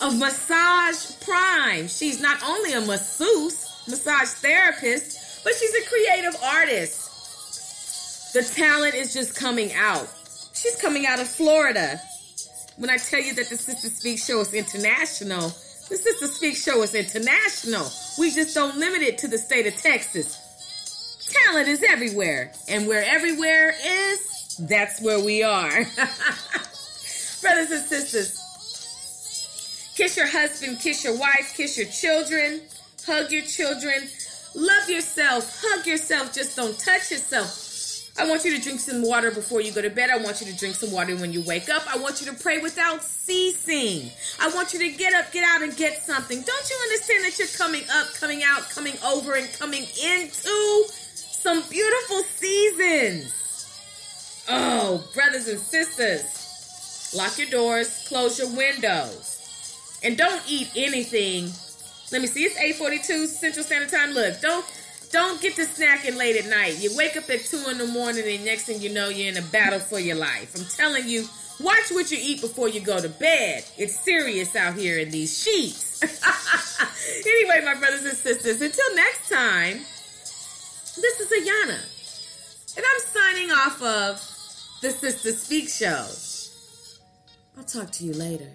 of Massage Prime. She's not only a masseuse, massage therapist, but she's a creative artist. The talent is just coming out. She's coming out of Florida. When I tell you that the Sister Speak show is international, the Sister Speak show is international. We just don't limit it to the state of Texas. Talent is everywhere, and where everywhere is, that's where we are. Brothers and sisters, kiss your husband, kiss your wife, kiss your children. Hug your children. Love yourself. Hug yourself. Just don't touch yourself. I want you to drink some water before you go to bed. I want you to drink some water when you wake up. I want you to pray without ceasing. I want you to get up, get out, and get something. Don't you understand that you're coming up, coming out, coming over, and coming into some beautiful seasons? Oh, brothers and sisters, lock your doors, close your windows, and don't eat anything let me see. It's 8:42 Central Standard Time. Look, don't don't get to snacking late at night. You wake up at two in the morning, and next thing you know, you're in a battle for your life. I'm telling you, watch what you eat before you go to bed. It's serious out here in these sheets. anyway, my brothers and sisters, until next time, this is Ayana, and I'm signing off of the Sister Speak Show. I'll talk to you later.